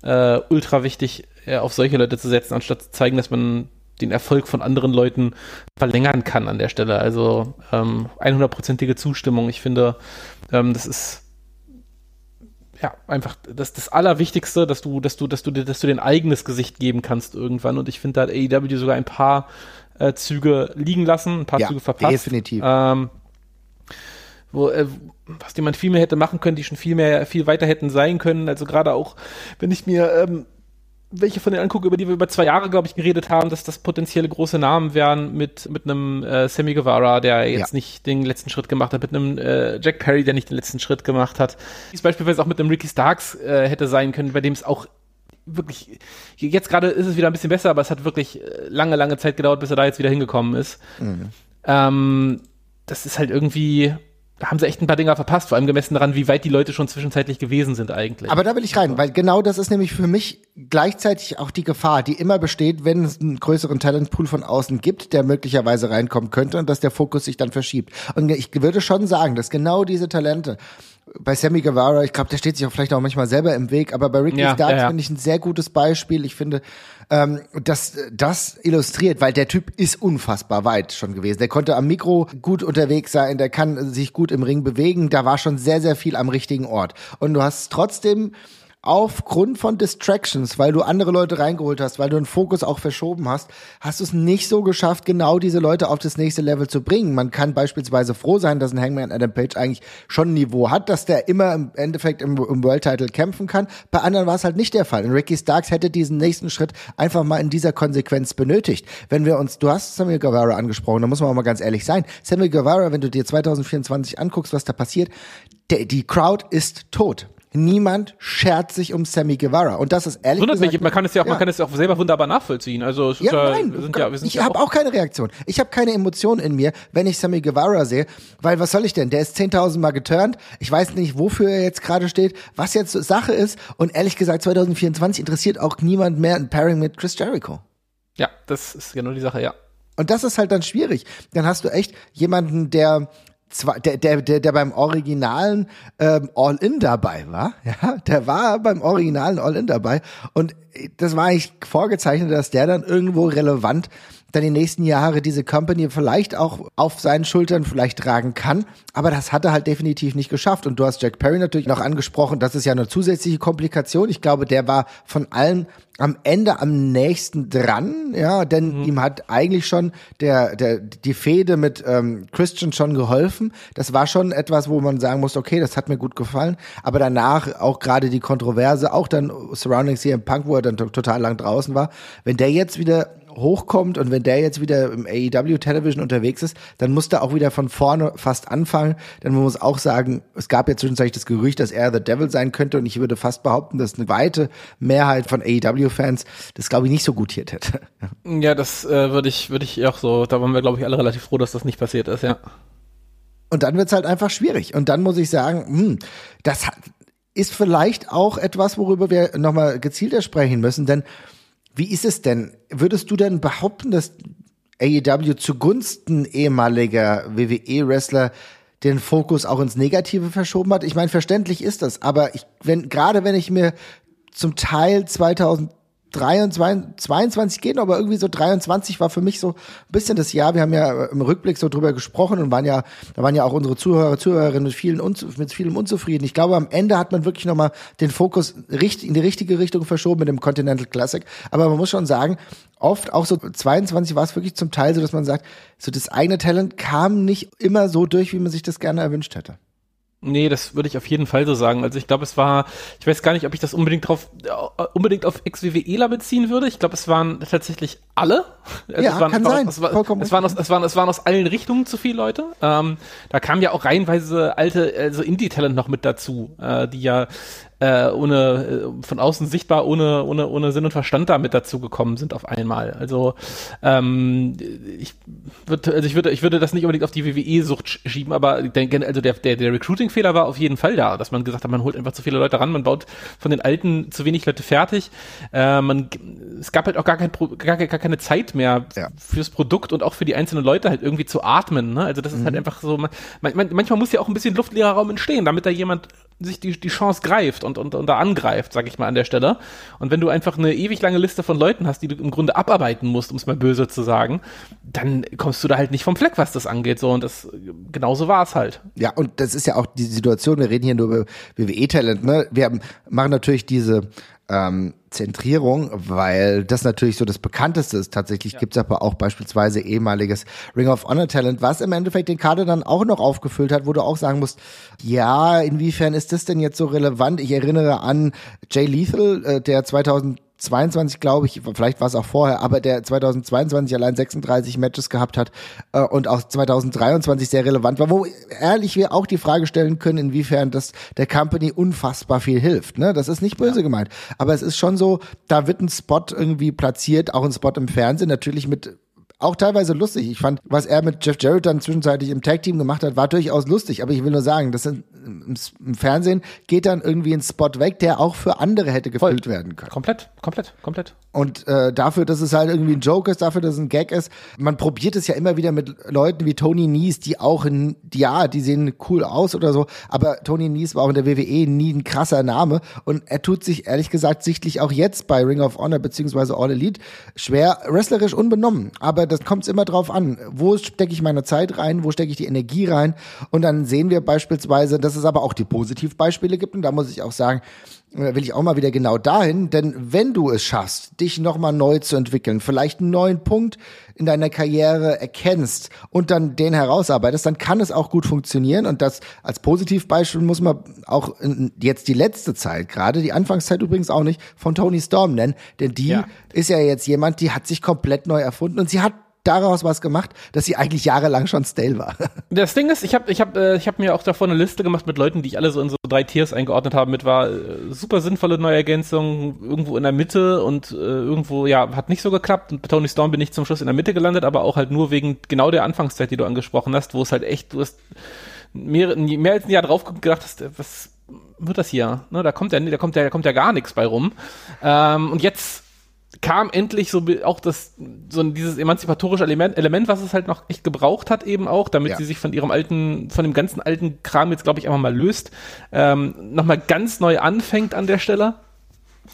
äh, ultra wichtig, äh, auf solche Leute zu setzen, anstatt zu zeigen, dass man den Erfolg von anderen Leuten verlängern kann an der Stelle. Also ähm, 100%ige Zustimmung. Ich finde, ähm, das ist ja einfach das, das Allerwichtigste, dass du, dass du, dass du, dass du dir ein eigenes Gesicht geben kannst irgendwann. Und ich finde, da hat AEW sogar ein paar äh, Züge liegen lassen, ein paar ja, Züge verpasst. Definitiv. Ähm, wo, äh, was die man viel mehr hätte machen können, die schon viel mehr, viel weiter hätten sein können. Also gerade auch, wenn ich mir ähm, welche von den angucke, über die wir über zwei Jahre, glaube ich, geredet haben, dass das potenzielle große Namen wären mit, mit einem äh, Sammy Guevara, der jetzt ja. nicht den letzten Schritt gemacht hat, mit einem äh, Jack Perry, der nicht den letzten Schritt gemacht hat. Dies beispielsweise auch mit einem Ricky Starks äh, hätte sein können, bei dem es auch wirklich, jetzt gerade ist es wieder ein bisschen besser, aber es hat wirklich äh, lange, lange Zeit gedauert, bis er da jetzt wieder hingekommen ist. Mhm. Ähm, das ist halt irgendwie, haben sie echt ein paar Dinger verpasst, vor allem gemessen daran, wie weit die Leute schon zwischenzeitlich gewesen sind eigentlich. Aber da will ich rein, weil genau das ist nämlich für mich gleichzeitig auch die Gefahr, die immer besteht, wenn es einen größeren Talentpool von außen gibt, der möglicherweise reinkommen könnte und dass der Fokus sich dann verschiebt. Und ich würde schon sagen, dass genau diese Talente, bei Sammy Guevara, ich glaube, der steht sich auch vielleicht auch manchmal selber im Weg, aber bei Ricky ja, Starks ja, ja. finde ich ein sehr gutes Beispiel. Ich finde, ähm, das, das illustriert, weil der Typ ist unfassbar weit schon gewesen. Der konnte am Mikro gut unterwegs sein, der kann sich gut im Ring bewegen, da war schon sehr, sehr viel am richtigen Ort. Und du hast trotzdem aufgrund von Distractions, weil du andere Leute reingeholt hast, weil du einen Fokus auch verschoben hast, hast du es nicht so geschafft, genau diese Leute auf das nächste Level zu bringen. Man kann beispielsweise froh sein, dass ein Hangman Adam Page eigentlich schon ein Niveau hat, dass der immer im Endeffekt im, im World Title kämpfen kann. Bei anderen war es halt nicht der Fall. Und Ricky Starks hätte diesen nächsten Schritt einfach mal in dieser Konsequenz benötigt. Wenn wir uns, du hast Samuel Guevara angesprochen, da muss man auch mal ganz ehrlich sein. Samuel Guevara, wenn du dir 2024 anguckst, was da passiert, der, die Crowd ist tot. Niemand schert sich um Sammy Guevara. Und das ist ehrlich Wundert gesagt, mich, man kann es ja auch, ja. man kann es ja auch selber wunderbar nachvollziehen. Also es ja, ja, nein, wir sind ja, wir sind ich ja habe auch keine Reaktion. Ich habe keine Emotion in mir, wenn ich Sammy Guevara sehe, weil was soll ich denn? Der ist 10.000 Mal geturnt. Ich weiß nicht, wofür er jetzt gerade steht, was jetzt Sache ist. Und ehrlich gesagt, 2024 interessiert auch niemand mehr ein Pairing mit Chris Jericho. Ja, das ist genau die Sache, ja. Und das ist halt dann schwierig. Dann hast du echt jemanden, der zwar, der, der, der, der beim originalen ähm, All-In dabei war, ja, der war beim originalen All-In dabei und das war eigentlich vorgezeichnet, dass der dann irgendwo relevant dann die nächsten Jahre diese Company vielleicht auch auf seinen Schultern vielleicht tragen kann. Aber das hat er halt definitiv nicht geschafft. Und du hast Jack Perry natürlich noch angesprochen. Das ist ja eine zusätzliche Komplikation. Ich glaube, der war von allen am Ende am nächsten dran, ja, denn mhm. ihm hat eigentlich schon der, der, die Fehde mit ähm, Christian schon geholfen. Das war schon etwas, wo man sagen muss, okay, das hat mir gut gefallen. Aber danach auch gerade die Kontroverse, auch dann Surrounding CM Punk, wo er dann total lang draußen war, wenn der jetzt wieder hochkommt und wenn der jetzt wieder im AEW Television unterwegs ist, dann muss der auch wieder von vorne fast anfangen. Denn man muss auch sagen, es gab ja zwischenzeitlich das Gerücht, dass er The Devil sein könnte und ich würde fast behaupten, dass eine weite Mehrheit von AEW-Fans das glaube ich nicht so gutiert hätte. Ja, das äh, würde ich, würde ich auch so, da waren wir glaube ich alle relativ froh, dass das nicht passiert ist, ja. Und dann wird's halt einfach schwierig. Und dann muss ich sagen, hm, das ist vielleicht auch etwas, worüber wir nochmal gezielter sprechen müssen, denn wie ist es denn? Würdest du denn behaupten, dass AEW zugunsten ehemaliger WWE-Wrestler den Fokus auch ins Negative verschoben hat? Ich meine, verständlich ist das, aber ich, wenn, gerade wenn ich mir zum Teil 2000 23, 22 gehen, aber irgendwie so 23 war für mich so ein bisschen das Jahr. Wir haben ja im Rückblick so drüber gesprochen und waren ja, da waren ja auch unsere Zuhörer, Zuhörerinnen mit vielen, mit vielem unzufrieden. Ich glaube, am Ende hat man wirklich nochmal den Fokus in die richtige Richtung verschoben mit dem Continental Classic. Aber man muss schon sagen, oft auch so 22 war es wirklich zum Teil so, dass man sagt, so das eigene Talent kam nicht immer so durch, wie man sich das gerne erwünscht hätte. Nee, das würde ich auf jeden Fall so sagen. Also ich glaube, es war, ich weiß gar nicht, ob ich das unbedingt drauf, äh, unbedingt auf Ex-WWEler beziehen würde. Ich glaube, es waren tatsächlich alle. Also ja, es waren, kann sein. Es, war, es, waren aus, es, waren, es waren aus allen Richtungen zu viele Leute. Ähm, da kam ja auch reihenweise alte, also Indie-Talent noch mit dazu, äh, die ja äh, ohne äh, von außen sichtbar ohne ohne ohne Sinn und Verstand damit dazu gekommen sind auf einmal. Also ähm, ich würde also ich würde ich würde das nicht unbedingt auf die WWE-Sucht schieben, aber denke also der der, der Recruiting-Fehler war auf jeden Fall da, dass man gesagt hat, man holt einfach zu viele Leute ran, man baut von den Alten zu wenig Leute fertig. Äh, man es gab halt auch gar, kein, gar, gar keine Zeit mehr ja. fürs Produkt und auch für die einzelnen Leute halt irgendwie zu atmen. Ne? Also das ist halt mhm. halt einfach so. Man, man, manchmal muss ja auch ein bisschen luftleerer Raum entstehen, damit da jemand sich die, die Chance greift und, und, und da angreift, sag ich mal an der Stelle. Und wenn du einfach eine ewig lange Liste von Leuten hast, die du im Grunde abarbeiten musst, um es mal böse zu sagen, dann kommst du da halt nicht vom Fleck, was das angeht. So, und das genauso war es halt. Ja, und das ist ja auch die Situation, wir reden hier nur über WWE-Talent, ne? Wir haben, machen natürlich diese ähm, Zentrierung, weil das natürlich so das bekannteste ist. Tatsächlich ja. gibt's aber auch beispielsweise ehemaliges Ring of Honor Talent, was im Endeffekt den Kader dann auch noch aufgefüllt hat, wo du auch sagen musst, ja, inwiefern ist das denn jetzt so relevant? Ich erinnere an Jay Lethal, äh, der 2000 22, glaube ich, vielleicht war es auch vorher, aber der 2022 allein 36 Matches gehabt hat äh, und auch 2023 sehr relevant war, wo ehrlich wir auch die Frage stellen können, inwiefern das der Company unfassbar viel hilft. Ne? Das ist nicht böse ja. gemeint, aber es ist schon so, da wird ein Spot irgendwie platziert, auch ein Spot im Fernsehen, natürlich mit auch teilweise lustig. Ich fand, was er mit Jeff Jarrett dann zwischenzeitlich im Tag-Team gemacht hat, war durchaus lustig. Aber ich will nur sagen, das sind, im, im, Fernsehen geht dann irgendwie ein Spot weg, der auch für andere hätte gefüllt Voll. werden können. Komplett, komplett, komplett. Und äh, dafür, dass es halt irgendwie ein Joke ist, dafür, dass es ein Gag ist. Man probiert es ja immer wieder mit Leuten wie Tony Nies, die auch, in, ja, die sehen cool aus oder so. Aber Tony Nies war auch in der WWE nie ein krasser Name. Und er tut sich ehrlich gesagt sichtlich auch jetzt bei Ring of Honor beziehungsweise All Elite schwer, wrestlerisch unbenommen. Aber das kommt immer drauf an. Wo stecke ich meine Zeit rein? Wo stecke ich die Energie rein? Und dann sehen wir beispielsweise, dass es aber auch die Positivbeispiele gibt. Und da muss ich auch sagen, will ich auch mal wieder genau dahin, denn wenn du es schaffst, dich nochmal neu zu entwickeln, vielleicht einen neuen Punkt in deiner Karriere erkennst und dann den herausarbeitest, dann kann es auch gut funktionieren und das als Positivbeispiel muss man auch jetzt die letzte Zeit, gerade die Anfangszeit übrigens auch nicht, von Tony Storm nennen, denn die ja. ist ja jetzt jemand, die hat sich komplett neu erfunden und sie hat daraus was gemacht, dass sie eigentlich jahrelang schon stale war. Das Ding ist, ich habe ich hab, äh, ich hab mir auch davor eine Liste gemacht mit Leuten, die ich alle so in so drei Tiers eingeordnet habe. Mit war äh, super sinnvolle Neuergänzung, irgendwo in der Mitte und äh, irgendwo, ja, hat nicht so geklappt. Und bei Tony Storm bin ich zum Schluss in der Mitte gelandet, aber auch halt nur wegen genau der Anfangszeit, die du angesprochen hast, wo es halt echt, du hast mehr, mehr als ein Jahr drauf gedacht hast, äh, was wird das hier? Ne, da kommt ja, da kommt ja, da kommt ja gar nichts bei rum. Ähm, und jetzt kam endlich so auch das so dieses emanzipatorische Element, Element, was es halt noch echt gebraucht hat eben auch, damit ja. sie sich von ihrem alten, von dem ganzen alten Kram jetzt glaube ich einfach mal löst, ähm, nochmal ganz neu anfängt an der Stelle.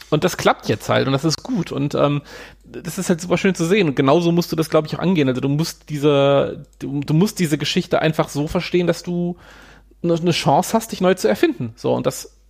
Und das klappt jetzt halt und das ist gut und ähm, das ist halt super schön zu sehen und genauso musst du das glaube ich auch angehen. Also du musst diese, du, du musst diese Geschichte einfach so verstehen, dass du eine Chance hast, dich neu zu erfinden. So und das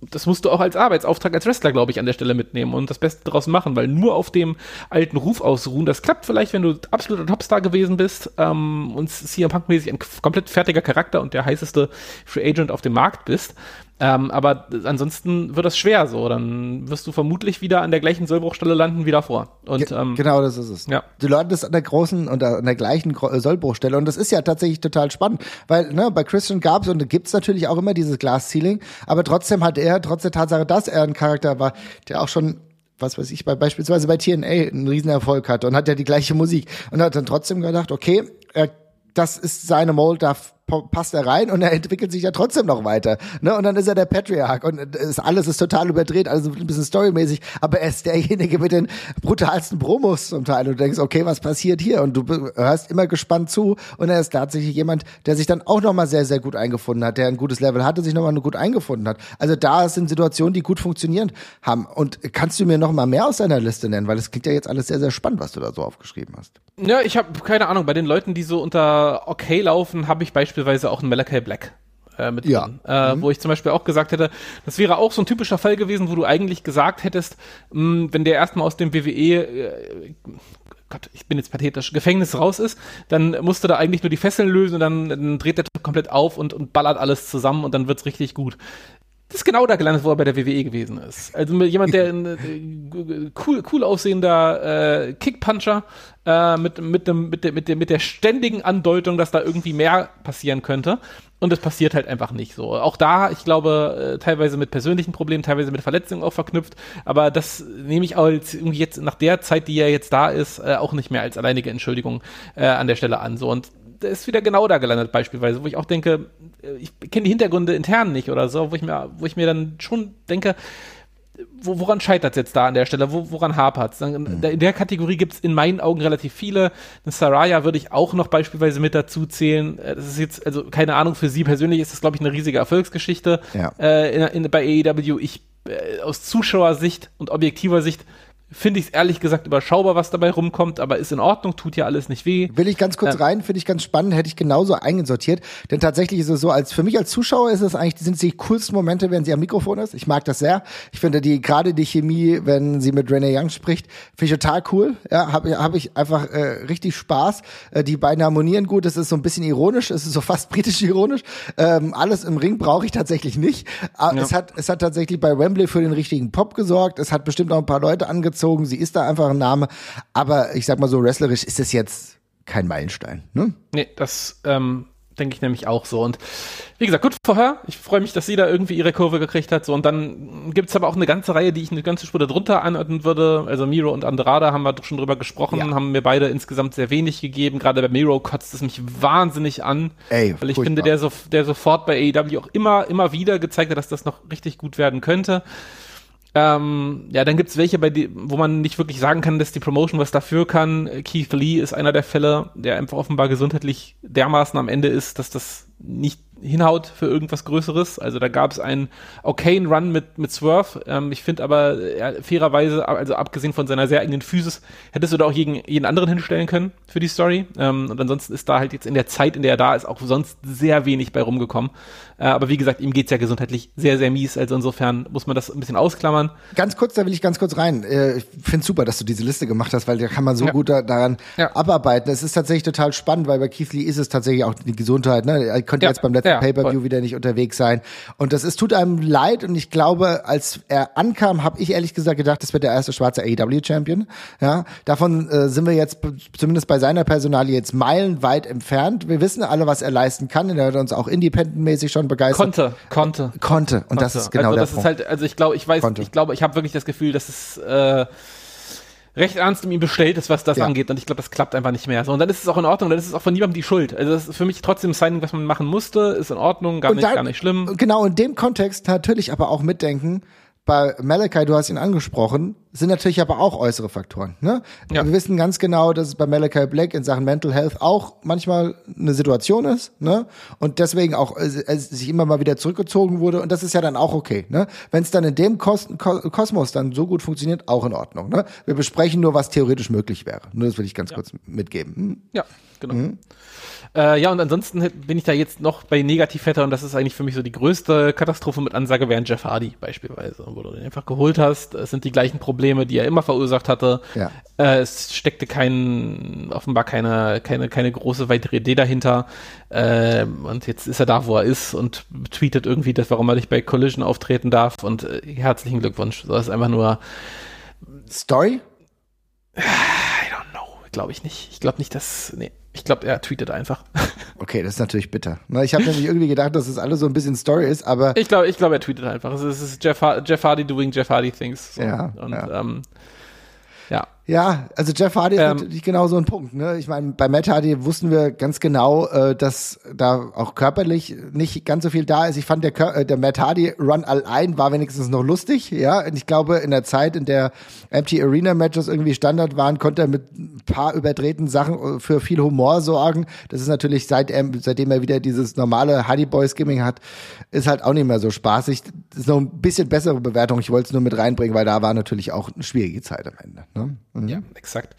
das musst du auch als Arbeitsauftrag als Wrestler, glaube ich, an der Stelle mitnehmen und das Beste daraus machen, weil nur auf dem alten Ruf ausruhen, das klappt vielleicht, wenn du absoluter Topstar gewesen bist ähm, und CM Punk-mäßig ein komplett fertiger Charakter und der heißeste Free Agent auf dem Markt bist. Ähm, aber ansonsten wird das schwer so. Dann wirst du vermutlich wieder an der gleichen Sollbruchstelle landen wie davor. Und, Ge ähm, genau, das ist es. Ja. Du landest an der großen und an der gleichen Sollbruchstelle und das ist ja tatsächlich total spannend, weil ne, bei Christian gab's und gibt's natürlich auch immer dieses Glass-Ceiling, aber trotzdem hat er, trotz der Tatsache, dass er ein Charakter war, der auch schon was weiß ich, bei, beispielsweise bei TNA einen Riesenerfolg hatte und hat ja die gleiche Musik und hat dann trotzdem gedacht, okay, er, das ist seine Mold, da passt er rein und er entwickelt sich ja trotzdem noch weiter. Ne? Und dann ist er der Patriarch und ist, alles ist total überdreht, alles ein bisschen storymäßig, aber er ist derjenige mit den brutalsten Promos zum Teil. Und du denkst, okay, was passiert hier? Und du hörst immer gespannt zu und er ist tatsächlich jemand, der sich dann auch nochmal sehr, sehr gut eingefunden hat, der ein gutes Level hatte, sich nochmal gut eingefunden hat. Also da sind Situationen, die gut funktionieren haben. Und kannst du mir noch mal mehr aus deiner Liste nennen? Weil es klingt ja jetzt alles sehr, sehr spannend, was du da so aufgeschrieben hast. Ja, ich habe keine Ahnung. Bei den Leuten, die so unter okay laufen, habe ich beispielsweise auch einen Malachi Black. Äh, mit Ja. drin. Äh, Wo ich zum Beispiel auch gesagt hätte, das wäre auch so ein typischer Fall gewesen, wo du eigentlich gesagt hättest, mh, wenn der erstmal aus dem WWE, äh, Gott, ich bin jetzt pathetisch, Gefängnis raus ist, dann musst du da eigentlich nur die Fesseln lösen und dann, dann dreht der komplett auf und, und ballert alles zusammen und dann wird's richtig gut. Das ist genau da gelandet, wo er bei der WWE gewesen ist. Also jemand, der ein äh, cool, cool aussehender äh, Kickpuncher äh, mit, mit, dem, mit, der, mit, der, mit der ständigen Andeutung, dass da irgendwie mehr passieren könnte. Und es passiert halt einfach nicht so. Auch da, ich glaube, äh, teilweise mit persönlichen Problemen, teilweise mit Verletzungen auch verknüpft. Aber das nehme ich auch jetzt jetzt nach der Zeit, die er jetzt da ist, äh, auch nicht mehr als alleinige Entschuldigung äh, an der Stelle an. So und ist wieder genau da gelandet beispielsweise, wo ich auch denke, ich kenne die Hintergründe intern nicht oder so, wo ich mir, wo ich mir dann schon denke, wo, woran scheitert es jetzt da an der Stelle? Wo, woran hapert es? In der Kategorie gibt es in meinen Augen relativ viele. Eine Saraya würde ich auch noch beispielsweise mit dazu zählen. Äh, Das ist jetzt, also keine Ahnung, für sie persönlich ist das, glaube ich, eine riesige Erfolgsgeschichte Ja. äh, in, in, bei AEW. Ich äh, aus Zuschauersicht und objektiver Sicht finde ich es ehrlich gesagt überschaubar, was dabei rumkommt, aber ist in Ordnung, tut ja alles nicht weh. Will ich ganz kurz Ja. rein, finde ich ganz spannend, hätte ich genauso eingesortiert. Denn tatsächlich ist es so, als für mich als Zuschauer ist es eigentlich, sind es die coolsten Momente, wenn sie am Mikrofon ist. Ich mag das sehr. Ich finde die, gerade die Chemie, wenn sie mit Renee Young spricht, finde ich total cool. Ja, habe hab ich einfach äh, richtig Spaß. Äh, die beiden harmonieren gut. Es ist so ein bisschen ironisch, es ist so fast britisch ironisch. Ähm, alles im Ring brauche ich tatsächlich nicht. Aber Ja. es hat, es hat tatsächlich bei Wembley für den richtigen Pop gesorgt. Es hat bestimmt auch ein paar Leute angezogen. Sie ist da einfach ein Name. Aber ich sag mal so, wrestlerisch ist es jetzt kein Meilenstein. Ne? Nee, das ähm, denke ich nämlich auch so. Und wie gesagt, gut vorher. Ich freue mich, dass sie da irgendwie ihre Kurve gekriegt hat. So, und dann gibt's aber auch eine ganze Reihe, die ich eine ganze Spur darunter anordnen würde. Also Miro und Andrada haben wir doch schon drüber gesprochen, Ja. haben mir beide insgesamt sehr wenig gegeben. Gerade bei Miro kotzt es mich wahnsinnig an. Ey, weil ich furchtbar. finde, der, so, der sofort bei AEW auch immer, immer wieder gezeigt hat, dass das noch richtig gut werden könnte. Ähm, ja, dann gibt's welche, bei die, wo man nicht wirklich sagen kann, dass die Promotion was dafür kann. Keith Lee ist einer der Fälle, der einfach offenbar gesundheitlich dermaßen am Ende ist, dass das nicht hinhaut für irgendwas Größeres. Also da gab's einen okayen Run mit, mit Swerve. Ähm, ich finde aber ja, fairerweise, also abgesehen von seiner sehr eigenen Physis, hättest du da auch jeden, jeden anderen hinstellen können für die Story. Ähm, und ansonsten ist da halt jetzt in der Zeit, in der er da ist, auch sonst sehr wenig bei rumgekommen. Äh, aber wie gesagt, ihm geht's ja gesundheitlich sehr, sehr mies. Also insofern muss man das ein bisschen ausklammern. Ganz kurz, da will ich ganz kurz rein. Äh, Ich finde super, dass du diese Liste gemacht hast, weil da kann man so Ja. gut da, daran Ja. abarbeiten. Es ist tatsächlich total spannend, weil bei Keith Lee ist es tatsächlich auch die Gesundheit. Ne? Konnte Ja. jetzt beim letzten Ja, Pay-Per-View wieder nicht unterwegs sein. Und das ist, tut einem leid. Und ich glaube, als er ankam, habe ich ehrlich gesagt gedacht, das wird der erste schwarze AEW-Champion. Ja, davon äh, sind wir jetzt zumindest bei seiner Personalie jetzt meilenweit entfernt. Wir wissen alle, was er leisten kann. Er hat uns auch independentmäßig schon begeistert. Konnte, konnte. Konnte. Und das Konnte. ist genau also das Punkt. ist halt, also ich glaube, ich weiß, Konnte. ich glaube, ich habe wirklich das Gefühl, dass es äh, recht ernst um ihn bestellt ist, was das Ja. angeht. Und ich glaube, das klappt einfach nicht mehr. So, und dann ist es auch in Ordnung, dann ist es auch von niemandem die Schuld. Also das ist für mich trotzdem ein Signing, was man machen musste, ist in Ordnung, gar, Und nicht, da- gar nicht schlimm. Genau, in dem Kontext natürlich aber auch mitdenken, bei Malachi, du hast ihn angesprochen, sind natürlich aber auch äußere Faktoren. Ne? Ja. Wir wissen ganz genau, dass es bei Malachi Black in Sachen Mental Health auch manchmal eine Situation ist, ne? Und deswegen auch äh, äh, sich immer mal wieder zurückgezogen wurde. Und das ist ja dann auch okay. Ne? Wenn es dann in dem Kos Ko Kosmos dann so gut funktioniert, auch in Ordnung. Ne? Wir besprechen nur, was theoretisch möglich wäre. Nur das will ich ganz kurz mitgeben. Hm? Ja, genau. Mhm. Äh, ja, und ansonsten bin ich da jetzt noch bei Negativvetter und das ist eigentlich für mich so die größte Katastrophe mit Ansage während Jeff Hardy beispielsweise, wo du den einfach geholt hast. Es sind die gleichen Probleme die er immer verursacht hatte. Ja. Äh, es steckte kein, offenbar keine, keine, keine große weitere Idee dahinter. Äh, und jetzt ist er da, wo er ist und tweetet irgendwie, dass, warum er nicht bei Collision auftreten darf. Und äh, herzlichen Glückwunsch. Das ist einfach nur. Story? Glaube ich nicht. Ich glaube nicht, dass. Nee. Ich glaube, er tweetet einfach. Okay, das ist natürlich bitter. Ich habe nämlich irgendwie gedacht, dass es das alles so ein bisschen Story ist, aber. Ich glaube, ich glaube, er tweetet einfach. Es ist Jeff, Jeff Hardy doing Jeff Hardy things. So. Ja. Und ja. Ähm, ja. Ja, also Jeff Hardy Ähm, ist natürlich genau so ein Punkt. Ne? Ich meine, bei Matt Hardy wussten wir ganz genau, äh, dass da auch körperlich nicht ganz so viel da ist. Ich fand der, äh, der Matt Hardy Run allein war wenigstens noch lustig. Ja, und ich glaube, in der Zeit, in der Empty Arena Matches irgendwie Standard waren, konnte er mit ein paar überdrehten Sachen äh, für viel Humor sorgen. Das ist natürlich seit er, seitdem er wieder dieses normale Hardy Boys Skimming hat, ist halt auch nicht mehr so spaßig. Das ist noch ein bisschen bessere Bewertung. Ich wollte es nur mit reinbringen, weil da war natürlich auch eine schwierige Zeit am Ende. Ne? Mhm. Ja, exakt.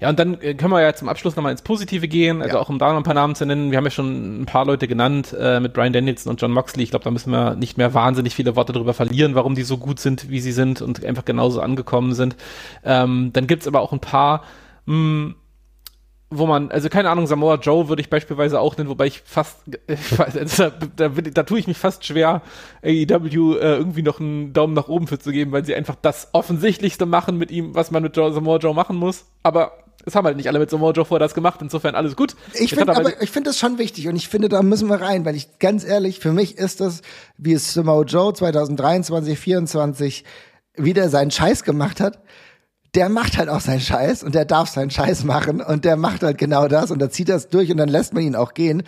Ja, und dann äh, können wir ja zum Abschluss nochmal ins Positive gehen, also Ja. auch um da noch ein paar Namen zu nennen. Wir haben ja schon ein paar Leute genannt äh, mit Brian Danielson und John Moxley. Ich glaube, da müssen wir nicht mehr wahnsinnig viele Worte darüber verlieren, warum die so gut sind, wie sie sind und einfach genauso angekommen sind. Ähm, dann gibt's aber auch ein paar, mh, wo man, also keine Ahnung, Samoa Joe würde ich beispielsweise auch nennen, wobei ich fast, ich weiß, also da, da, da tue ich mich fast schwer, AEW äh, irgendwie noch einen Daumen nach oben für zu geben, weil sie einfach das Offensichtlichste machen mit ihm, was man mit Joe, Samoa Joe machen muss. Aber es haben halt nicht alle mit Samoa Joe vorher das gemacht, insofern alles gut. Ich finde er aber, ich finde das schon wichtig und ich finde, da müssen wir rein, weil ich ganz ehrlich, für mich ist das, wie es Samoa Joe 2023, 2024 wieder seinen Scheiß gemacht hat. Der macht halt auch seinen Scheiß und der darf seinen Scheiß machen und der macht halt genau das und da zieht das durch und dann lässt man ihn auch gehen.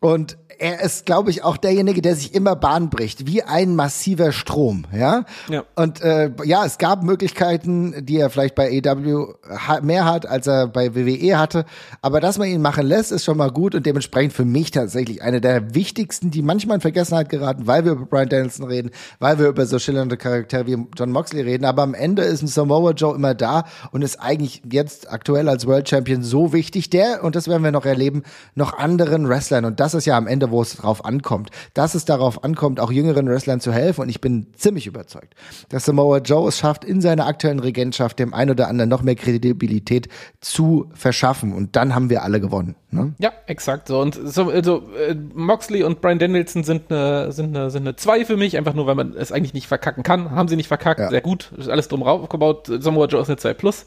Und er ist, glaube ich, auch derjenige, der sich immer Bahn bricht, wie ein massiver Strom, ja. Ja. Und äh, ja, es gab Möglichkeiten, die er vielleicht bei AW mehr hat, als er bei WWE hatte. Aber dass man ihn machen lässt, ist schon mal gut und dementsprechend für mich tatsächlich eine der wichtigsten, die manchmal in Vergessenheit geraten, weil wir über Brian Danielson reden, weil wir über so schillernde Charaktere wie John Moxley reden. Aber am Ende ist ein Samoa Joe immer da und ist eigentlich jetzt aktuell als World Champion so wichtig, der, und das werden wir noch erleben, noch anderen Wrestlern. Und das ist ja am Ende, wo es drauf ankommt. Dass es darauf ankommt, auch jüngeren Wrestlern zu helfen. Und ich bin ziemlich überzeugt, dass Samoa Joe es schafft, in seiner aktuellen Regentschaft dem einen oder anderen noch mehr Kredibilität zu verschaffen. Und dann haben wir alle gewonnen. Ne? Ja, exakt so. Und so, also, äh, Moxley und Brian Danielson sind eine, sind eine, sind eine zwei für mich, einfach nur, weil man es eigentlich nicht verkacken kann. Haben sie nicht verkackt, Ja. sehr gut. Ist alles drum aufgebaut. Samoa Joe ist eine 2 plus.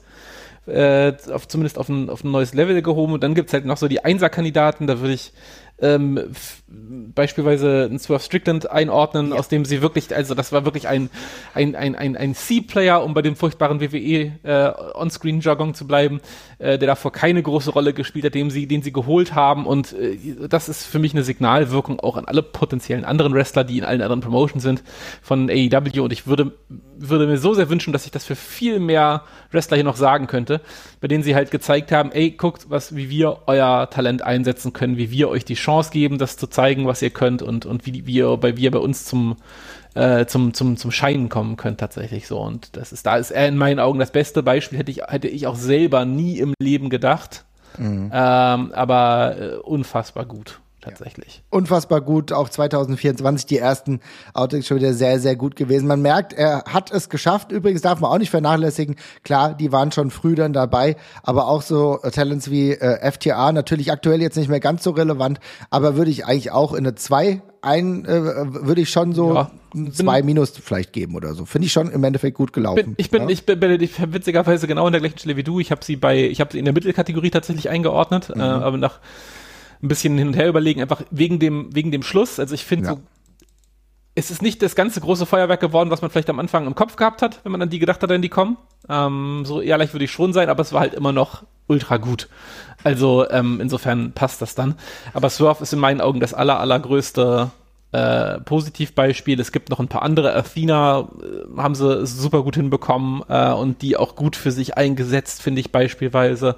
Äh, auf, zumindest auf ein, auf ein neues Level gehoben. Und dann gibt's halt noch so die Einser-Kandidaten, da würde ich ähm, beispielsweise einen Swerve Strickland einordnen, aus dem sie wirklich, also das war wirklich ein, ein, ein, ein, ein C-Player, um bei dem furchtbaren WWE äh, On-Screen-Jargon zu bleiben, äh, der davor keine große Rolle gespielt hat, dem sie, den sie geholt haben. Und äh, das ist für mich eine Signalwirkung auch an alle potenziellen anderen Wrestler, die in allen anderen Promotions sind von AEW und ich würde, würde mir so sehr wünschen, dass ich das für viel mehr Wrestler hier noch sagen könnte, bei denen sie halt gezeigt haben, ey, guckt, was, wie wir euer Talent einsetzen können, wie wir euch die Chance geben, das zu zeigen, was ihr könnt und, und wie, wie ihr bei, wie ihr bei uns zum, äh, zum, zum, zum Scheinen kommen könnt tatsächlich so. Und das ist, da ist er in meinen Augen das beste Beispiel, hätte ich, hätte ich auch selber nie im Leben gedacht. Ähm, aber äh, unfassbar gut, tatsächlich. unfassbar gut. Auch 2024 die ersten Outtakes schon wieder sehr, sehr gut gewesen. Man merkt, er hat es geschafft. Übrigens darf man auch nicht vernachlässigen. Klar, die waren schon früh dann dabei, aber auch so äh, Talents wie äh, FTA natürlich aktuell jetzt nicht mehr ganz so relevant, aber würde ich eigentlich auch in eine 2 ein, äh, würde ich schon so Ja, 2 minus vielleicht geben oder so. Finde ich schon im Endeffekt gut gelaufen. Bin, ich bin, ja? ich bin, bin ich bin witzigerweise genau in der gleichen Stelle wie du. Ich habe sie bei, ich habe sie in der Mittelkategorie tatsächlich eingeordnet, Mhm. äh, aber nach ein bisschen hin und her überlegen, einfach wegen dem, wegen dem Schluss. Also ich finde Ja. so, es ist nicht das ganze große Feuerwerk geworden, was man vielleicht am Anfang im Kopf gehabt hat, wenn man an die gedacht hat, wenn die kommen. Ähm, so ehrlich würde ich schon sein, aber es war halt immer noch ultra gut. Also ähm, insofern passt das dann. Aber Swerve ist in meinen Augen das aller, allergrößte äh, Positivbeispiel. Es gibt noch ein paar andere. Athena äh, haben sie super gut hinbekommen äh, und die auch gut für sich eingesetzt, finde ich beispielsweise.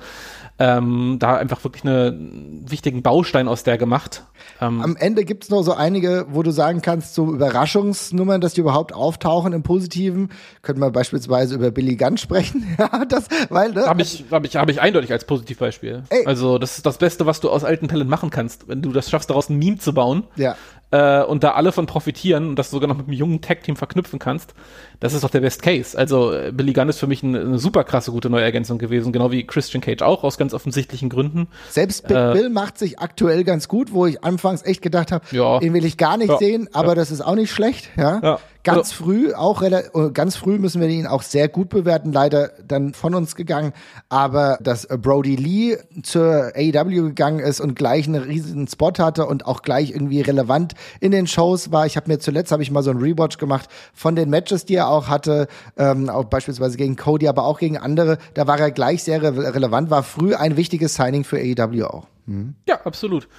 Ähm, da einfach wirklich einen wichtigen Baustein aus der gemacht. Ähm, Am Ende gibt es noch so einige, wo du sagen kannst, so Überraschungsnummern, dass die überhaupt auftauchen im Positiven. Könnten wir beispielsweise über Billy Gunn sprechen. ja, das, weil, ne? Habe ich, hab ich, hab ich eindeutig als Positivbeispiel. Ey. Also, das ist das Beste, was du aus alten Talent machen kannst. Wenn du das schaffst, daraus ein Meme zu bauen. Ja äh, und da alle von profitieren und das sogar noch mit einem jungen Tag-Team verknüpfen kannst, das ist doch der Best Case. Also äh, Billy Gunn ist für mich eine, eine super krasse gute Neuergänzung gewesen, genau wie Christian Cage auch, aus ganz offensichtlichen Gründen. Selbst Big äh, Bill macht sich aktuell ganz gut, wo ich anfangs echt gedacht habe, ja. den will ich gar nicht ja. sehen, aber ja. das ist auch nicht schlecht. Ja. Ganz also, früh, auch äh, ganz früh müssen wir ihn auch sehr gut bewerten, leider dann von uns gegangen. Aber dass Brody Lee zur AEW gegangen ist und gleich einen riesigen Spot hatte und auch gleich irgendwie relevant in den Shows war. Ich habe mir zuletzt habe ich mal so einen Rewatch gemacht von den Matches, die er auch hatte, ähm, auch beispielsweise gegen Cody, aber auch gegen andere. Da war er gleich sehr re relevant, war früh ein wichtiges Signing für AEW auch. Mhm. Ja, absolut.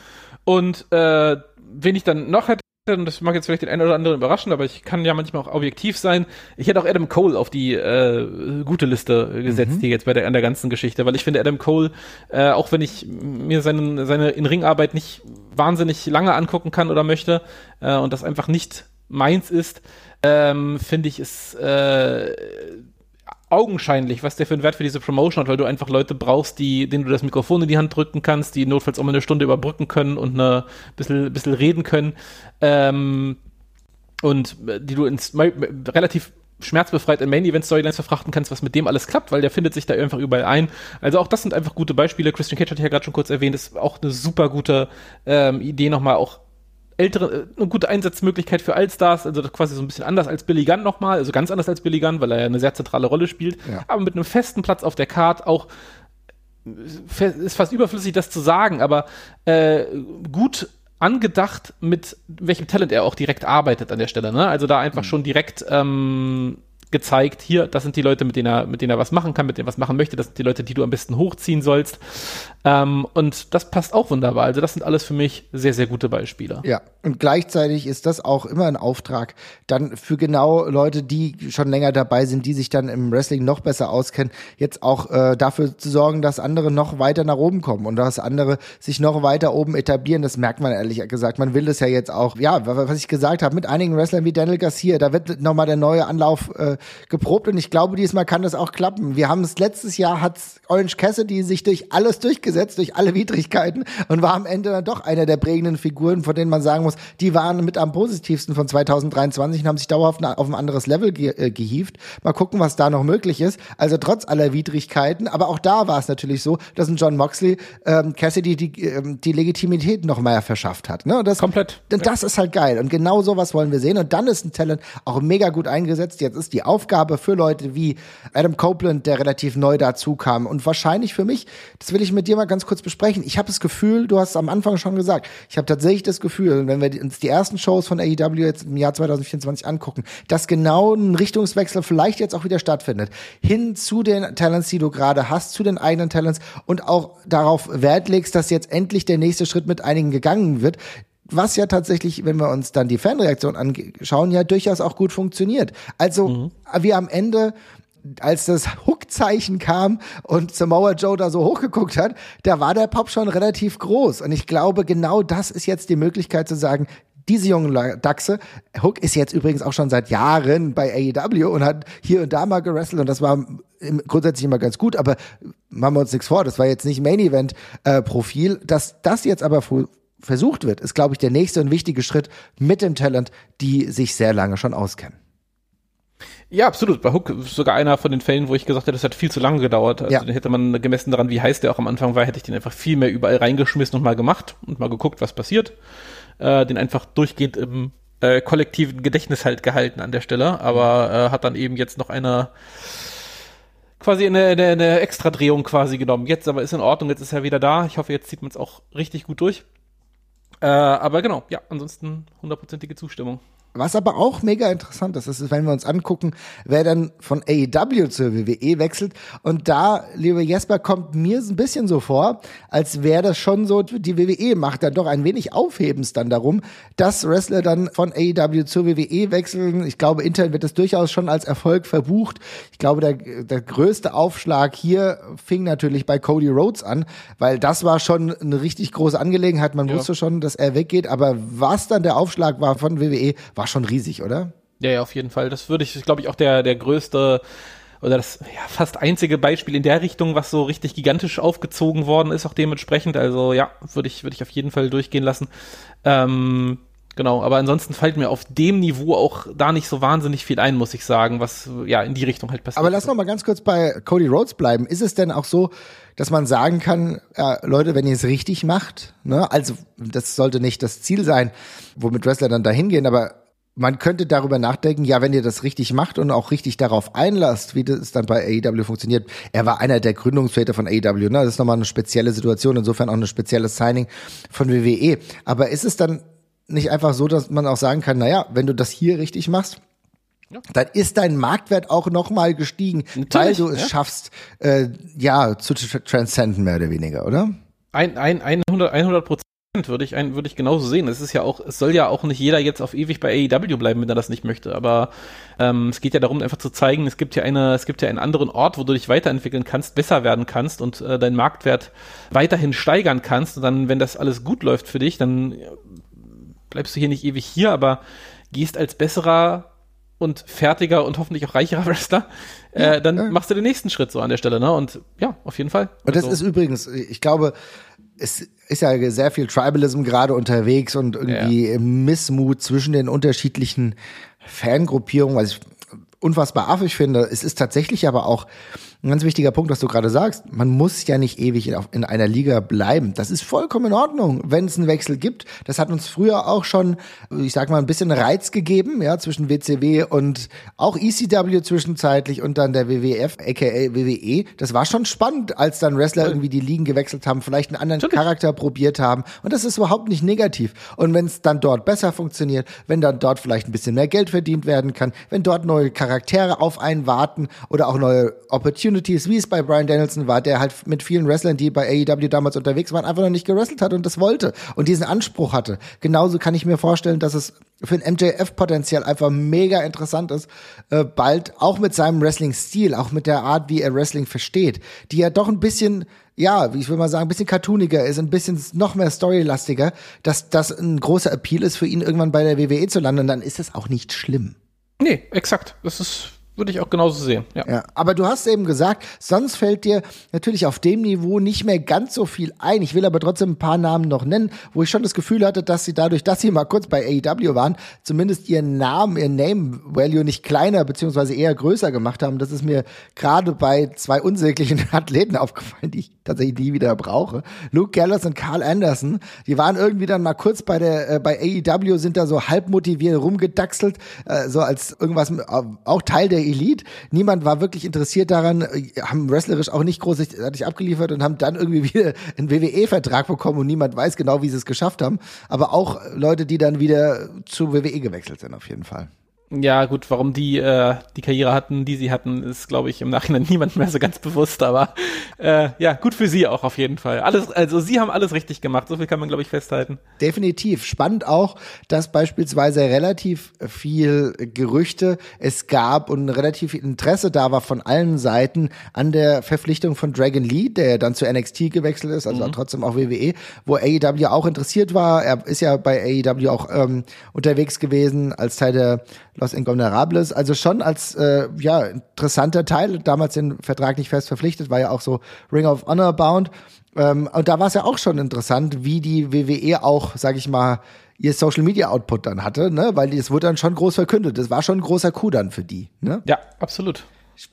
Und äh, wen ich dann noch hätte, und das mag jetzt vielleicht den einen oder anderen überraschen, aber ich kann ja manchmal auch objektiv sein. Ich hätte auch Adam Cole auf die äh, gute Liste gesetzt mhm. hier jetzt bei der an der ganzen Geschichte, weil ich finde Adam Cole, äh, auch wenn ich mir seinen, seine In-Ring-Arbeit nicht wahnsinnig lange angucken kann oder möchte äh, und das einfach nicht meins ist, ähm, finde ich es äh, augenscheinlich, was der für einen Wert für diese Promotion hat, weil du einfach Leute brauchst, die, denen du das Mikrofon in die Hand drücken kannst, die notfalls auch mal eine Stunde überbrücken können und eine bisschen, bisschen reden können. Ähm, und äh, die du ins relativ schmerzbefreit in Main-Event-Storylines verfrachten kannst, was mit dem alles klappt, weil der findet sich da einfach überall ein. Also auch das sind einfach gute Beispiele. Christian Cage hatte ich ja gerade schon kurz erwähnt, ist auch eine super gute ähm, Idee, nochmal auch ältere, äh, eine gute Einsatzmöglichkeit für Allstars, also quasi so ein bisschen anders als Billy Gunn nochmal, also ganz anders als Billy Gunn, weil er ja eine sehr zentrale Rolle spielt, ja. aber mit einem festen Platz auf der Card auch ist fast überflüssig, das zu sagen, aber äh, gut angedacht, mit welchem Talent er auch direkt arbeitet an der Stelle. Ne? Also da einfach mhm. schon direkt ähm, gezeigt, hier, das sind die Leute, mit denen er, mit denen er was machen kann, mit denen er was machen möchte, das sind die Leute, die du am besten hochziehen sollst. Ähm, und das passt auch wunderbar. Also das sind alles für mich sehr, sehr gute Beispiele. Ja, und gleichzeitig ist das auch immer ein Auftrag, dann für genau Leute, die schon länger dabei sind, die sich dann im Wrestling noch besser auskennen, jetzt auch äh, dafür zu sorgen, dass andere noch weiter nach oben kommen und dass andere sich noch weiter oben etablieren. Das merkt man ehrlich gesagt. Man will es ja jetzt auch, ja, was ich gesagt habe, mit einigen Wrestlern wie Daniel Garcia, da wird nochmal der neue Anlauf äh, geprobt und ich glaube, diesmal kann das auch klappen. Wir haben es letztes Jahr hat Orange Cassidy sich durch alles durchgesetzt, durch alle Widrigkeiten und war am Ende dann doch einer der prägenden Figuren, von denen man sagen muss, die waren mit am positivsten von 2023 und haben sich dauerhaft auf ein anderes Level ge äh, gehievt. Mal gucken, was da noch möglich ist. Also trotz aller Widrigkeiten, aber auch da war es natürlich so, dass ein John Moxley ähm, Cassidy die, ähm, die Legitimität noch mehr verschafft hat. Ne? Das, Komplett. Und das ist halt geil. Und genau sowas wollen wir sehen. Und dann ist ein Talent auch mega gut eingesetzt. Jetzt ist die Aufgabe für Leute wie Adam Copeland, der relativ neu dazu kam. Und wahrscheinlich für mich, das will ich mit dir mal ganz kurz besprechen. Ich habe das Gefühl, du hast es am Anfang schon gesagt, ich habe tatsächlich das Gefühl, wenn wir uns die ersten Shows von AEW jetzt im Jahr 2024 angucken, dass genau ein Richtungswechsel vielleicht jetzt auch wieder stattfindet. Hin zu den Talents, die du gerade hast, zu den eigenen Talents und auch darauf Wert legst, dass jetzt endlich der nächste Schritt mit einigen gegangen wird, was ja tatsächlich, wenn wir uns dann die Fanreaktion anschauen, ja durchaus auch gut funktioniert. Also mhm. wir am Ende als das Hook-Zeichen kam und Samoa Joe da so hochgeguckt hat, da war der Pop schon relativ groß. Und ich glaube, genau das ist jetzt die Möglichkeit zu sagen, diese jungen Dachse, Hook ist jetzt übrigens auch schon seit Jahren bei AEW und hat hier und da mal gerestelt und das war grundsätzlich immer ganz gut, aber machen wir uns nichts vor, das war jetzt nicht Main Event äh, Profil, dass das jetzt aber versucht wird, ist glaube ich der nächste und wichtige Schritt mit dem Talent, die sich sehr lange schon auskennen. Ja, absolut. Bei Hook ist sogar einer von den Fällen, wo ich gesagt hätte, das hat viel zu lange gedauert. Also ja. den hätte man gemessen daran, wie heiß der auch am Anfang war, hätte ich den einfach viel mehr überall reingeschmissen und mal gemacht und mal geguckt, was passiert. Äh, den einfach durchgehend im äh, kollektiven Gedächtnis halt gehalten an der Stelle, aber äh, hat dann eben jetzt noch eine quasi eine, eine, eine Extra-Drehung quasi genommen. Jetzt aber ist in Ordnung, jetzt ist er wieder da. Ich hoffe, jetzt zieht man es auch richtig gut durch. Äh, aber genau, ja, ansonsten hundertprozentige Zustimmung. Was aber auch mega interessant ist, ist, wenn wir uns angucken, wer dann von AEW zur WWE wechselt. Und da, lieber Jesper, kommt mir ein bisschen so vor, als wäre das schon so, die WWE macht dann doch ein wenig Aufhebens dann darum, dass Wrestler dann von AEW zur WWE wechseln. Ich glaube, intern wird das durchaus schon als Erfolg verbucht. Ich glaube, der, der größte Aufschlag hier fing natürlich bei Cody Rhodes an, weil das war schon eine richtig große Angelegenheit. Man ja. wusste schon, dass er weggeht. Aber was dann der Aufschlag war von WWE, war schon riesig, oder? Ja, ja, auf jeden Fall. Das würde ich, glaube ich, auch der, der größte oder das ja, fast einzige Beispiel in der Richtung, was so richtig gigantisch aufgezogen worden ist, auch dementsprechend. Also ja, würde ich, würde ich auf jeden Fall durchgehen lassen. Ähm, genau, aber ansonsten fällt mir auf dem Niveau auch da nicht so wahnsinnig viel ein, muss ich sagen, was ja in die Richtung halt passiert. Aber lass noch mal ganz kurz bei Cody Rhodes bleiben. Ist es denn auch so, dass man sagen kann, äh, Leute, wenn ihr es richtig macht, ne, also das sollte nicht das Ziel sein, womit Wrestler dann dahin gehen, aber man könnte darüber nachdenken, ja, wenn ihr das richtig macht und auch richtig darauf einlasst, wie das dann bei AEW funktioniert. Er war einer der Gründungsväter von AEW, ne? Das ist nochmal eine spezielle Situation, insofern auch ein spezielles Signing von WWE. Aber ist es dann nicht einfach so, dass man auch sagen kann, naja, wenn du das hier richtig machst, ja. dann ist dein Marktwert auch nochmal gestiegen, Natürlich, weil du es ja. schaffst, äh, ja, zu transcenden, mehr oder weniger, oder? Ein, ein, 100, 100 Prozent würde ich, ein, würde ich genauso sehen. Es ist ja auch, es soll ja auch nicht jeder jetzt auf ewig bei AEW bleiben, wenn er das nicht möchte. Aber ähm, es geht ja darum, einfach zu zeigen, es gibt ja eine, es gibt ja einen anderen Ort, wo du dich weiterentwickeln kannst, besser werden kannst und äh, deinen Marktwert weiterhin steigern kannst. Und dann, wenn das alles gut läuft für dich, dann bleibst du hier nicht ewig hier, aber gehst als besserer und fertiger und hoffentlich auch reicherer Wrestler, äh, dann ja. machst du den nächsten Schritt so an der Stelle, ne? Und ja, auf jeden Fall. Und das also, ist übrigens, ich glaube, es ist ja sehr viel Tribalism gerade unterwegs und irgendwie ja. Missmut zwischen den unterschiedlichen Fangruppierungen, was ich unfassbar affig finde. Es ist tatsächlich aber auch ein ganz wichtiger Punkt, was du gerade sagst. Man muss ja nicht ewig in, in einer Liga bleiben. Das ist vollkommen in Ordnung, wenn es einen Wechsel gibt. Das hat uns früher auch schon, ich sag mal, ein bisschen Reiz gegeben, ja, zwischen WCW und auch ECW zwischenzeitlich und dann der WWF, aka WWE. Das war schon spannend, als dann Wrestler irgendwie die Ligen gewechselt haben, vielleicht einen anderen Natürlich. Charakter probiert haben. Und das ist überhaupt nicht negativ. Und wenn es dann dort besser funktioniert, wenn dann dort vielleicht ein bisschen mehr Geld verdient werden kann, wenn dort neue Charaktere auf einen warten oder auch neue Opportunities Opportunities, wie es bei Brian Danielson war, der halt mit vielen Wrestlern, die bei AEW damals unterwegs waren, einfach noch nicht gewrestelt hat und das wollte und diesen Anspruch hatte. Genauso kann ich mir vorstellen, dass es für ein MJF potenziell einfach mega interessant ist, äh, bald auch mit seinem Wrestling-Stil, auch mit der Art, wie er Wrestling versteht, die ja doch ein bisschen ja, wie ich will mal sagen, ein bisschen cartooniger ist, ein bisschen noch mehr storylastiger, dass das ein großer Appeal ist für ihn, irgendwann bei der WWE zu landen, dann ist es auch nicht schlimm. Nee, exakt. Das ist würde ich auch genauso sehen. Ja. ja. Aber du hast eben gesagt, sonst fällt dir natürlich auf dem Niveau nicht mehr ganz so viel ein. Ich will aber trotzdem ein paar Namen noch nennen, wo ich schon das Gefühl hatte, dass sie dadurch, dass sie mal kurz bei AEW waren, zumindest ihren Namen, ihren Name Value nicht kleiner beziehungsweise eher größer gemacht haben. Das ist mir gerade bei zwei unsäglichen Athleten aufgefallen, die ich tatsächlich nie wieder brauche. Luke Gallows und Carl Anderson, die waren irgendwie dann mal kurz bei der äh, bei AEW, sind da so halb motiviert rumgedaxelt, äh, so als irgendwas äh, auch Teil der Elite. Niemand war wirklich interessiert daran, äh, haben wrestlerisch auch nicht großartig abgeliefert und haben dann irgendwie wieder einen WWE-Vertrag bekommen und niemand weiß genau, wie sie es geschafft haben. Aber auch Leute, die dann wieder zu WWE gewechselt sind, auf jeden Fall. Ja, gut, warum die äh, die Karriere hatten, die sie hatten, ist, glaube ich, im Nachhinein niemand mehr so ganz bewusst, aber äh, ja, gut für sie auch auf jeden Fall. Alles, also sie haben alles richtig gemacht, so viel kann man, glaube ich, festhalten. Definitiv. Spannend auch, dass beispielsweise relativ viel Gerüchte es gab und relativ viel Interesse da war von allen Seiten an der Verpflichtung von Dragon Lee, der dann zu NXT gewechselt ist, also mhm. trotzdem auch WWE, wo AEW auch interessiert war. Er ist ja bei AEW auch ähm, unterwegs gewesen als Teil der Los Ingobernables, also schon als äh, ja interessanter Teil, damals den Vertrag nicht fest verpflichtet, war ja auch so Ring of Honor bound. Ähm, und da war es ja auch schon interessant, wie die WWE auch, sag ich mal, ihr Social Media Output dann hatte, ne? Weil es wurde dann schon groß verkündet. Das war schon ein großer Coup dann für die, ne? Ja, absolut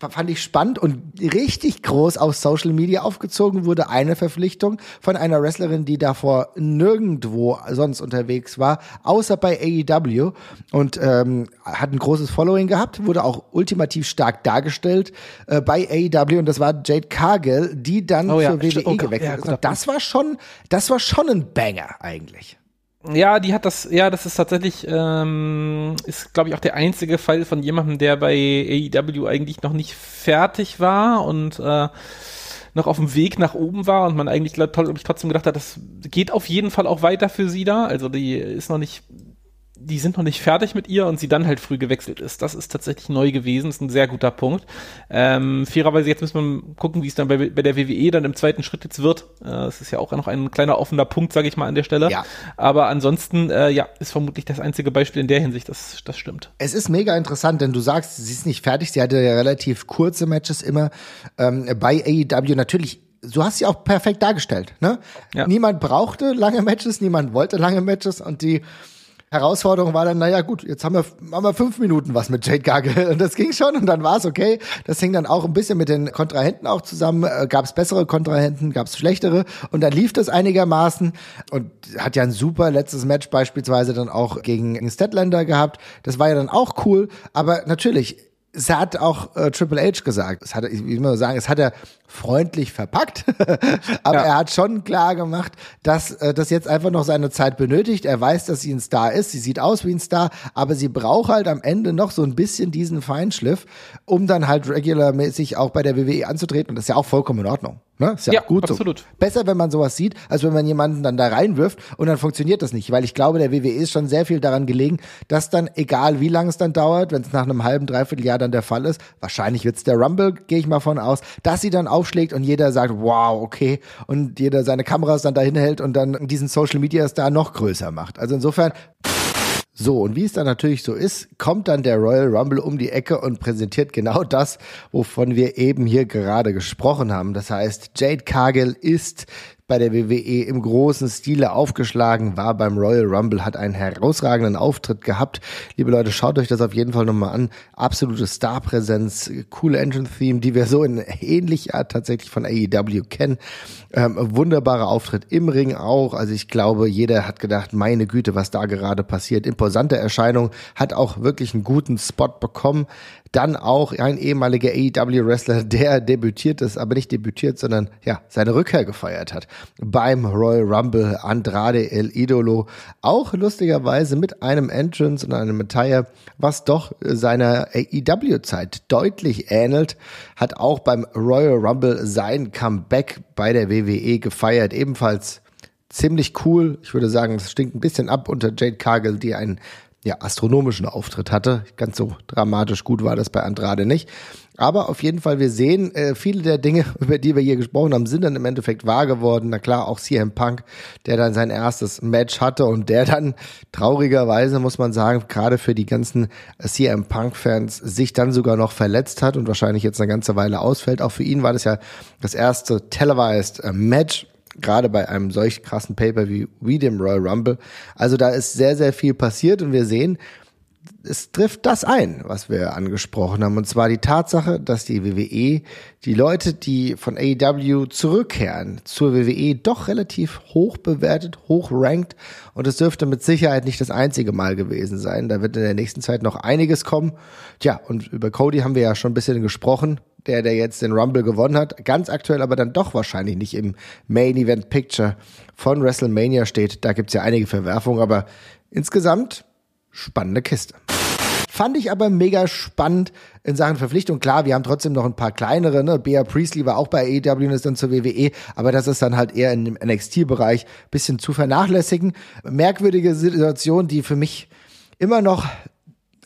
fand ich spannend und richtig groß auf Social Media aufgezogen wurde eine Verpflichtung von einer Wrestlerin, die davor nirgendwo sonst unterwegs war, außer bei AEW und ähm, hat ein großes Following gehabt, wurde auch ultimativ stark dargestellt äh, bei AEW und das war Jade Cargill, die dann oh ja, zur WWE oh, gewechselt ja, ist. Und das war schon, das war schon ein Banger eigentlich. Ja, die hat das, ja, das ist tatsächlich, ähm, ist, glaube ich, auch der einzige Fall von jemandem, der bei AEW eigentlich noch nicht fertig war und äh, noch auf dem Weg nach oben war und man eigentlich, glaube ich, trotzdem gedacht hat, das geht auf jeden Fall auch weiter für sie da. Also die ist noch nicht die sind noch nicht fertig mit ihr und sie dann halt früh gewechselt ist. Das ist tatsächlich neu gewesen, ist ein sehr guter Punkt. Ähm, fairerweise, jetzt müssen wir gucken, wie es dann bei, bei der WWE dann im zweiten Schritt jetzt wird. Äh, das ist ja auch noch ein kleiner offener Punkt, sage ich mal an der Stelle. Ja. Aber ansonsten, äh, ja, ist vermutlich das einzige Beispiel in der Hinsicht, das, das stimmt. Es ist mega interessant, denn du sagst, sie ist nicht fertig. Sie hatte ja relativ kurze Matches immer ähm, bei AEW. Natürlich du hast sie auch perfekt dargestellt. Ne? Ja. Niemand brauchte lange Matches, niemand wollte lange Matches und die Herausforderung war dann, naja gut, jetzt haben wir, haben wir fünf Minuten was mit Jade Gargle und das ging schon und dann war es okay. Das hing dann auch ein bisschen mit den Kontrahenten auch zusammen. Äh, gab es bessere Kontrahenten, gab es schlechtere und dann lief das einigermaßen und hat ja ein super letztes Match beispielsweise dann auch gegen Statlander gehabt. Das war ja dann auch cool, aber natürlich es hat auch äh, Triple H gesagt. Es hat, ich will mal sagen, es hat er freundlich verpackt, aber ja. er hat schon klar gemacht, dass äh, das jetzt einfach noch seine Zeit benötigt. Er weiß, dass sie ein Star ist. Sie sieht aus wie ein Star, aber sie braucht halt am Ende noch so ein bisschen diesen Feinschliff, um dann halt regularmäßig auch bei der WWE anzutreten. Und das ist ja auch vollkommen in Ordnung. Ne? Ist ja, ja gut absolut. so. Besser, wenn man sowas sieht, als wenn man jemanden dann da reinwirft und dann funktioniert das nicht. Weil ich glaube, der WWE ist schon sehr viel daran gelegen, dass dann, egal wie lange es dann dauert, wenn es nach einem halben, dreiviertel Jahr dann der Fall ist, wahrscheinlich wird es der Rumble, gehe ich mal von aus, dass sie dann aufschlägt und jeder sagt, wow, okay, und jeder seine Kameras dann dahin hält und dann diesen Social Media Star noch größer macht. Also insofern, so, und wie es dann natürlich so ist, kommt dann der Royal Rumble um die Ecke und präsentiert genau das, wovon wir eben hier gerade gesprochen haben. Das heißt, Jade Cargill ist bei der WWE im großen Stile aufgeschlagen, war beim Royal Rumble, hat einen herausragenden Auftritt gehabt. Liebe Leute, schaut euch das auf jeden Fall nochmal an. Absolute Starpräsenz, coole Engine-Theme, die wir so in ähnlicher Art tatsächlich von AEW kennen. Ähm, wunderbarer Auftritt im Ring auch. Also ich glaube, jeder hat gedacht, meine Güte, was da gerade passiert. Imposante Erscheinung, hat auch wirklich einen guten Spot bekommen. Dann auch ein ehemaliger AEW-Wrestler, der debütiert ist, aber nicht debütiert, sondern ja, seine Rückkehr gefeiert hat. Beim Royal Rumble Andrade El Idolo. Auch lustigerweise mit einem Entrance und einem Attire, was doch seiner AEW-Zeit deutlich ähnelt. Hat auch beim Royal Rumble sein Comeback bei der WWE gefeiert. Ebenfalls ziemlich cool. Ich würde sagen, es stinkt ein bisschen ab unter Jade Cargill, die einen ja, astronomischen Auftritt hatte. Ganz so dramatisch gut war das bei Andrade nicht. Aber auf jeden Fall, wir sehen, äh, viele der Dinge, über die wir hier gesprochen haben, sind dann im Endeffekt wahr geworden. Na klar, auch CM Punk, der dann sein erstes Match hatte und der dann traurigerweise, muss man sagen, gerade für die ganzen CM Punk-Fans sich dann sogar noch verletzt hat und wahrscheinlich jetzt eine ganze Weile ausfällt. Auch für ihn war das ja das erste televised äh, Match gerade bei einem solch krassen Paper wie, wie dem Royal Rumble. Also da ist sehr, sehr viel passiert und wir sehen, es trifft das ein, was wir angesprochen haben, und zwar die Tatsache, dass die WWE die Leute, die von AEW zurückkehren zur WWE, doch relativ hoch bewertet, hoch rankt, und es dürfte mit Sicherheit nicht das einzige Mal gewesen sein. Da wird in der nächsten Zeit noch einiges kommen. Tja, und über Cody haben wir ja schon ein bisschen gesprochen der, der jetzt den Rumble gewonnen hat, ganz aktuell aber dann doch wahrscheinlich nicht im Main Event Picture von WrestleMania steht. Da gibt's ja einige Verwerfungen, aber insgesamt spannende Kiste. Fand ich aber mega spannend in Sachen Verpflichtung. Klar, wir haben trotzdem noch ein paar kleinere. Ne? Bea Priestley war auch bei AEW und ist dann zur WWE, aber das ist dann halt eher in dem NXT-Bereich bisschen zu vernachlässigen. Merkwürdige Situation, die für mich immer noch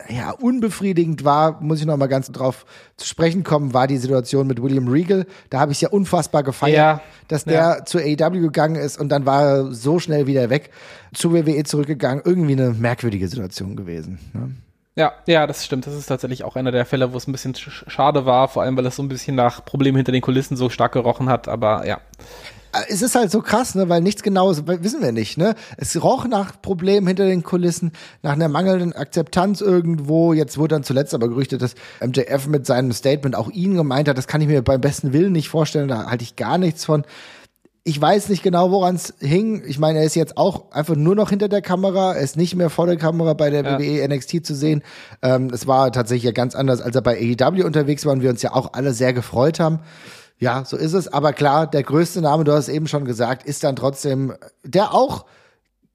ja, unbefriedigend war, muss ich noch mal ganz drauf zu sprechen kommen, war die Situation mit William Regal. Da habe ich ja unfassbar gefeiert, ja, dass der ja. zu AEW gegangen ist und dann war er so schnell wieder weg, zu WWE zurückgegangen. Irgendwie eine merkwürdige Situation gewesen. Ne? Ja, ja, das stimmt. Das ist tatsächlich auch einer der Fälle, wo es ein bisschen schade war, vor allem weil es so ein bisschen nach Problemen hinter den Kulissen so stark gerochen hat, aber ja. Äh, es ist halt so krass, ne, weil nichts genaues wissen wir nicht, ne? Es roch nach Problemen hinter den Kulissen, nach einer mangelnden Akzeptanz irgendwo. Jetzt wurde dann zuletzt aber gerüchtet, dass MJF mit seinem Statement auch ihn gemeint hat. Das kann ich mir beim besten Willen nicht vorstellen. Da halte ich gar nichts von. Ich weiß nicht genau, woran es hing. Ich meine, er ist jetzt auch einfach nur noch hinter der Kamera. Er ist nicht mehr vor der Kamera bei der ja. WWE NXT zu sehen. Ähm, es war tatsächlich ja ganz anders, als er bei AEW unterwegs war und wir uns ja auch alle sehr gefreut haben. Ja, so ist es. Aber klar, der größte Name, du hast eben schon gesagt, ist dann trotzdem, der auch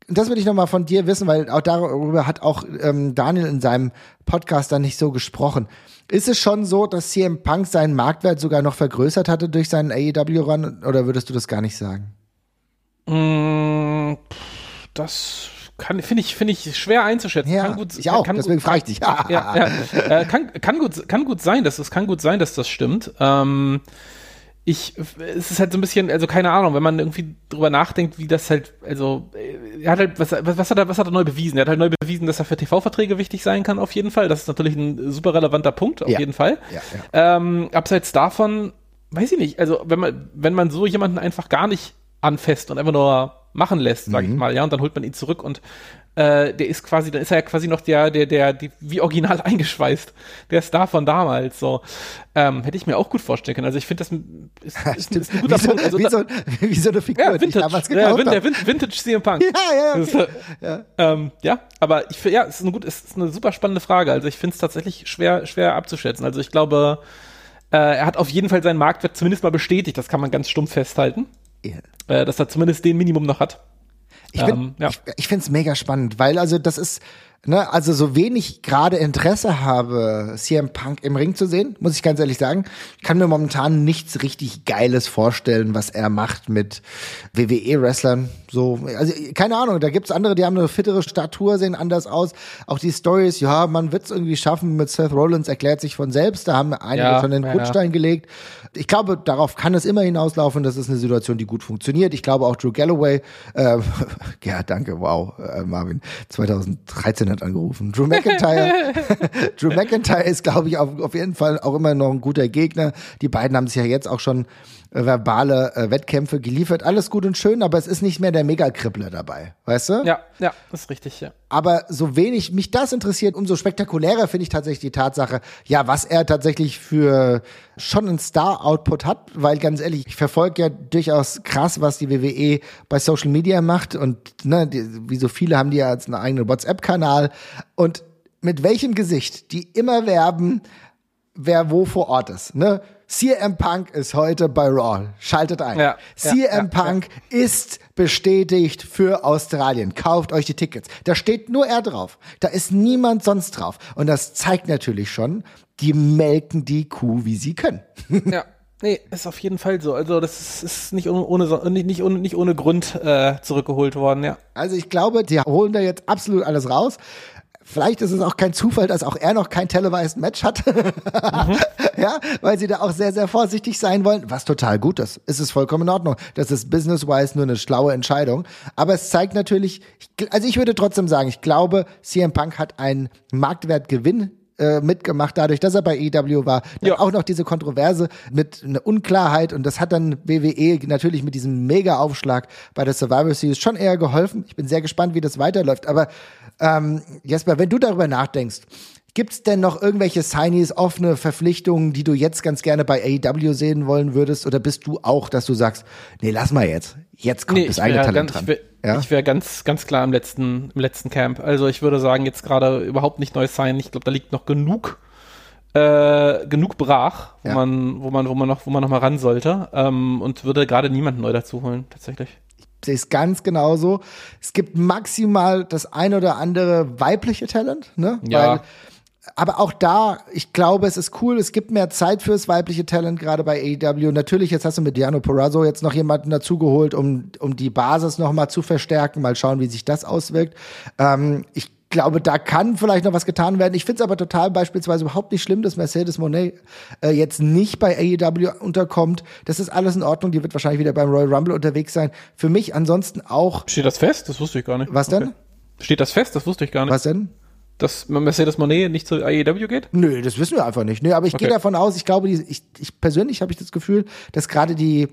das will ich nochmal von dir wissen, weil auch darüber hat auch ähm, Daniel in seinem Podcast dann nicht so gesprochen. Ist es schon so, dass CM Punk seinen Marktwert sogar noch vergrößert hatte durch seinen AEW-Run oder würdest du das gar nicht sagen? Mm, das kann finde ich finde ich schwer einzuschätzen. Ja, kann gut, ich auch. Kann, deswegen frage ich dich. ja, ja, äh, kann, kann gut kann gut sein, dass das kann gut sein, dass das stimmt. Ähm, ich, es ist halt so ein bisschen, also keine Ahnung, wenn man irgendwie drüber nachdenkt, wie das halt, also, er hat halt, was, was, hat er, was hat er neu bewiesen? Er hat halt neu bewiesen, dass er für TV-Verträge wichtig sein kann, auf jeden Fall. Das ist natürlich ein super relevanter Punkt, auf Ja. jeden Fall. Ja, ja. Ähm, abseits davon, weiß ich nicht, also, wenn man, wenn man so jemanden einfach gar nicht anfasst und einfach nur machen lässt, sag Mhm. ich mal, ja, und dann holt man ihn zurück und äh, der ist quasi, dann ist er ja quasi noch der, der, der, die, wie original eingeschweißt, der Star von damals, so. Ähm, hätte ich mir auch gut vorstellen können. Also ich finde, das ist, ist, ist, ein guter wie, so, Punkt. Also, wie, so, wie so eine Figur, ja, die ich Vintage. damals Ja, gekauft Vin- der habe. Vin- Vintage CM Punk. Ja, ja, Das okay. ist, äh, Ähm, ja, aber ich ja, es ist eine gut, es ist eine super spannende Frage. Also ich finde es tatsächlich schwer, schwer abzuschätzen. Also ich glaube, äh, er hat auf jeden Fall seinen Marktwert zumindest mal bestätigt. Das kann man ganz stumpf festhalten, Ja. äh, dass er zumindest den Minimum noch hat. Ich, bin, Ähm, ja. ich, ich finde es mega spannend, weil also das ist, ne, also so wenig gerade Interesse habe, CM Punk im Ring zu sehen, muss ich ganz ehrlich sagen. Ich kann mir momentan nichts richtig Geiles vorstellen, was er macht mit WWE-Wrestlern. So, also keine Ahnung, da gibt's andere, die haben eine fittere Statur, sehen anders aus. Auch die Stories, ja, man wird's irgendwie schaffen mit Seth Rollins, erklärt sich von selbst. Da haben einige Ja, schon den ja, Grundstein gelegt. Ich glaube, darauf kann es immer hinauslaufen. Das ist eine Situation, die gut funktioniert. Ich glaube auch Drew Galloway, äh, ja, danke, wow, äh, Marvin, 2013 hat angerufen. Drew McIntyre, Drew McIntyre ist, glaube ich, auf, auf jeden Fall auch immer noch ein guter Gegner. Die beiden haben sich ja jetzt auch schon äh, verbale äh, Wettkämpfe geliefert. Alles gut und schön, aber es ist nicht mehr der Mega-Kribbler dabei, weißt du? Ja, ja, ist richtig, ja. Aber so wenig mich das interessiert, umso spektakulärer finde ich tatsächlich die Tatsache, ja, was er tatsächlich für schon einen Star-Output hat, weil ganz ehrlich, ich verfolge ja durchaus krass, was die WWE bei Social Media macht und ne, die, wie so viele haben die ja jetzt einen eigenen WhatsApp-Kanal und mit welchem Gesicht die immer werben, wer wo vor Ort ist. Ne? CM Punk ist heute bei Raw. Schaltet ein. Ja, CM ja, ja, Punk ist bestätigt für Australien. Kauft euch die Tickets. Da steht nur er drauf. Da ist niemand sonst drauf. Und das zeigt natürlich schon, die melken die Kuh, wie sie können. ja. Nee, ist auf jeden Fall so. Also das ist, ist nicht ohne, nicht, nicht, ohne, nicht ohne Grund äh, zurückgeholt worden, ja. Also ich glaube, die holen da jetzt absolut alles raus. Vielleicht ist es auch kein Zufall, dass auch er noch kein televised Match hat. ja, weil sie da auch sehr, sehr vorsichtig sein wollen, was total gut ist. Es ist vollkommen in Ordnung. Das ist business-wise nur eine schlaue Entscheidung. Aber es zeigt natürlich, also ich würde trotzdem sagen, ich glaube, CM Punk hat einen Marktwertgewinn äh, mitgemacht, dadurch, dass er bei EW war. Dann Ja. auch noch diese Kontroverse mit einer Unklarheit und das hat dann WWE natürlich mit diesem Mega-Aufschlag bei der Survivor Series schon eher geholfen. Ich bin sehr gespannt, wie das weiterläuft. Aber ähm, Jesper, wenn du darüber nachdenkst, gibt's denn noch irgendwelche Signees, offene Verpflichtungen, die du jetzt ganz gerne bei AEW sehen wollen würdest? Oder bist du auch, dass du sagst, nee, lass mal jetzt. Jetzt kommt das ich eigene Talent ganz, dran. Ich wäre Ja? wär ganz, ganz klar im letzten, im letzten Camp. Also ich würde sagen, jetzt gerade überhaupt nicht neu sein. Ich glaube, da liegt noch genug, äh, genug brach, wo Ja. man, wo man, wo man noch, wo man noch mal ran sollte. Ähm, und würde gerade niemanden neu dazu holen, tatsächlich. Sehe es ganz genauso. Es gibt maximal das ein oder andere weibliche Talent, ne? Ja. Weil, aber auch da, ich glaube, es ist cool, es gibt mehr Zeit fürs weibliche Talent, gerade bei AEW. Natürlich, jetzt hast du mit Diano Porrazzo jetzt noch jemanden dazugeholt, um, um die Basis noch mal zu verstärken. Mal schauen, wie sich das auswirkt. Ähm, ich glaube, da kann vielleicht noch was getan werden. Ich finde es aber total beispielsweise überhaupt nicht schlimm, dass Mercedes Monet äh, jetzt nicht bei AEW unterkommt. Das ist alles in Ordnung. Die wird wahrscheinlich wieder beim Royal Rumble unterwegs sein. Für mich ansonsten auch. Steht das fest? Das wusste ich gar nicht. Was denn? Steht das fest? Das wusste ich gar nicht. Was denn? Dass Mercedes Monet nicht zu AEW geht? Nö, das wissen wir einfach nicht. Nö, aber ich gehe Okay. davon aus, ich glaube, die, ich, ich persönlich habe ich das Gefühl, dass gerade die,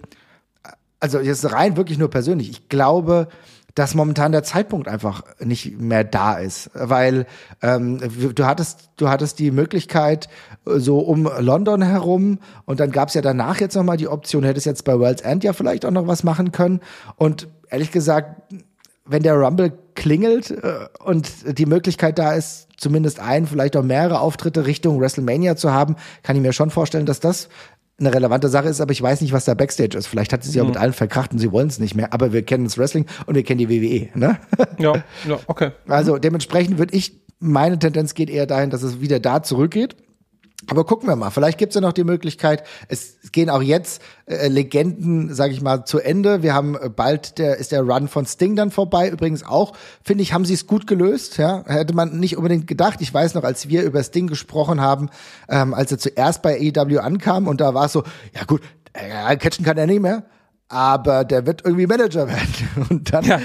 also jetzt rein wirklich nur persönlich, ich glaube, dass momentan der Zeitpunkt einfach nicht mehr da ist, weil ähm, du hattest du hattest die Möglichkeit äh, so um London herum und dann gab es ja danach jetzt noch mal die Option, hättest jetzt bei World's End ja vielleicht auch noch was machen können. Und ehrlich gesagt wenn der Rumble klingelt äh, und die Möglichkeit da ist, zumindest ein, vielleicht auch mehrere Auftritte Richtung WrestleMania zu haben, kann ich mir schon vorstellen, dass das eine relevante Sache ist, aber ich weiß nicht, was da Backstage ist. Vielleicht hat sie sich mhm. auch mit allen verkracht und sie wollen es nicht mehr, aber wir kennen das Wrestling und wir kennen die WWE, ne? Ja, ja, okay. Also dementsprechend würde ich, meine Tendenz geht eher dahin, dass es wieder da zurückgeht. Aber gucken wir mal, vielleicht gibt's ja noch die Möglichkeit, es gehen auch jetzt äh, Legenden, sage ich mal, zu Ende. Wir haben äh, bald, der ist der Run von Sting dann vorbei. Übrigens auch, finde ich, haben sie es gut gelöst. Ja, Hätte man nicht unbedingt gedacht. Ich weiß noch, als wir über Sting gesprochen haben, ähm, als er zuerst bei AEW ankam und da war es so, ja gut, äh, catchen kann er nicht mehr aber der wird irgendwie Manager werden. Und dann, ja.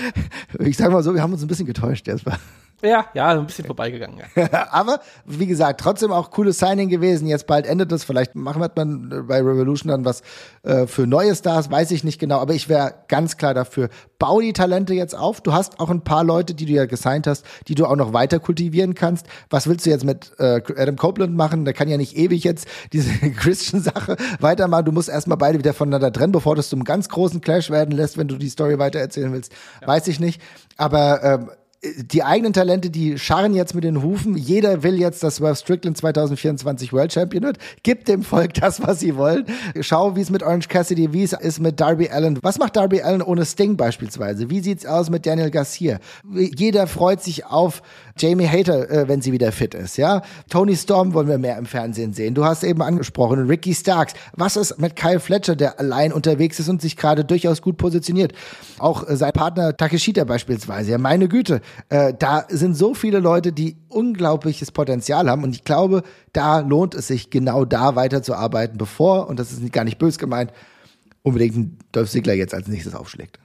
ich sag mal so, wir haben uns ein bisschen getäuscht erstmal. Ja, ja, ein bisschen vorbeigegangen. Ja. Aber wie gesagt, trotzdem auch cooles Signing gewesen. Jetzt bald endet es. Vielleicht machen wir dann bei Revolution dann was äh, für neue Stars, weiß ich nicht genau. Aber ich wäre ganz klar dafür. Bau die Talente jetzt auf. Du hast auch ein paar Leute, die du ja gesigned hast, die du auch noch weiter kultivieren kannst. Was willst du jetzt mit äh, Adam Copeland machen? Der kann ja nicht ewig jetzt diese Christian-Sache weitermachen. Du musst erstmal beide wieder voneinander trennen, bevor du es zum ganz großen Clash werden lässt, wenn du die Story weitererzählen willst. Ja. Weiß ich nicht. Aber ähm, die eigenen Talente, die scharren jetzt mit den Hufen. Jeder will jetzt, dass Swerve Strickland 2024 World Champion wird. Gib dem Volk das, was sie wollen. Schau, wie es mit Orange Cassidy, wie es ist mit Darby Allen. Was macht Darby Allen ohne Sting beispielsweise? Wie sieht's aus mit Daniel Garcia? Jeder freut sich auf Jamie Hater, äh, wenn sie wieder fit ist, ja? Tony Storm wollen wir mehr im Fernsehen sehen. Du hast eben angesprochen, Ricky Starks. Was ist mit Kyle Fletcher, der allein unterwegs ist und sich gerade durchaus gut positioniert? Auch äh, sein Partner Takeshita beispielsweise. Ja, meine Güte äh, da sind so viele Leute, die unglaubliches Potenzial haben und ich glaube, da lohnt es sich genau da weiterzuarbeiten, bevor, und das ist gar nicht bös gemeint, unbedingt Dolph Ziggler jetzt als nächstes aufschlägt.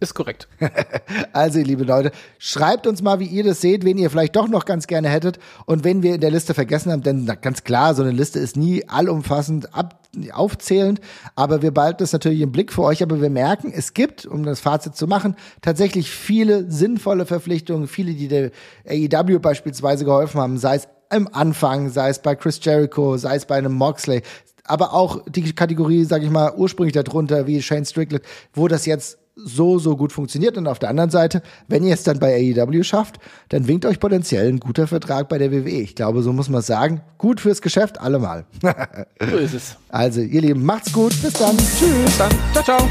Ist korrekt. also, liebe Leute, schreibt uns mal, wie ihr das seht, wen ihr vielleicht doch noch ganz gerne hättet. Und wenn wir in der Liste vergessen haben, denn ganz klar, so eine Liste ist nie allumfassend ab, aufzählend, aber wir behalten das natürlich im Blick für euch, aber wir merken, es gibt, um das Fazit zu machen, tatsächlich viele sinnvolle Verpflichtungen, viele, die der AEW beispielsweise geholfen haben, sei es im Anfang, sei es bei Chris Jericho, sei es bei einem Moxley, aber auch die Kategorie, sag ich mal, ursprünglich darunter, wie Shane Strickland, wo das jetzt so, so gut funktioniert. Und auf der anderen Seite, wenn ihr es dann bei AEW schafft, dann winkt euch potenziell ein guter Vertrag bei der WWE. Ich glaube, so muss man sagen. Gut fürs Geschäft, allemal. so ist es. Also, ihr Lieben, macht's gut. Bis dann. Tschüss. Bis dann. Ciao, ciao.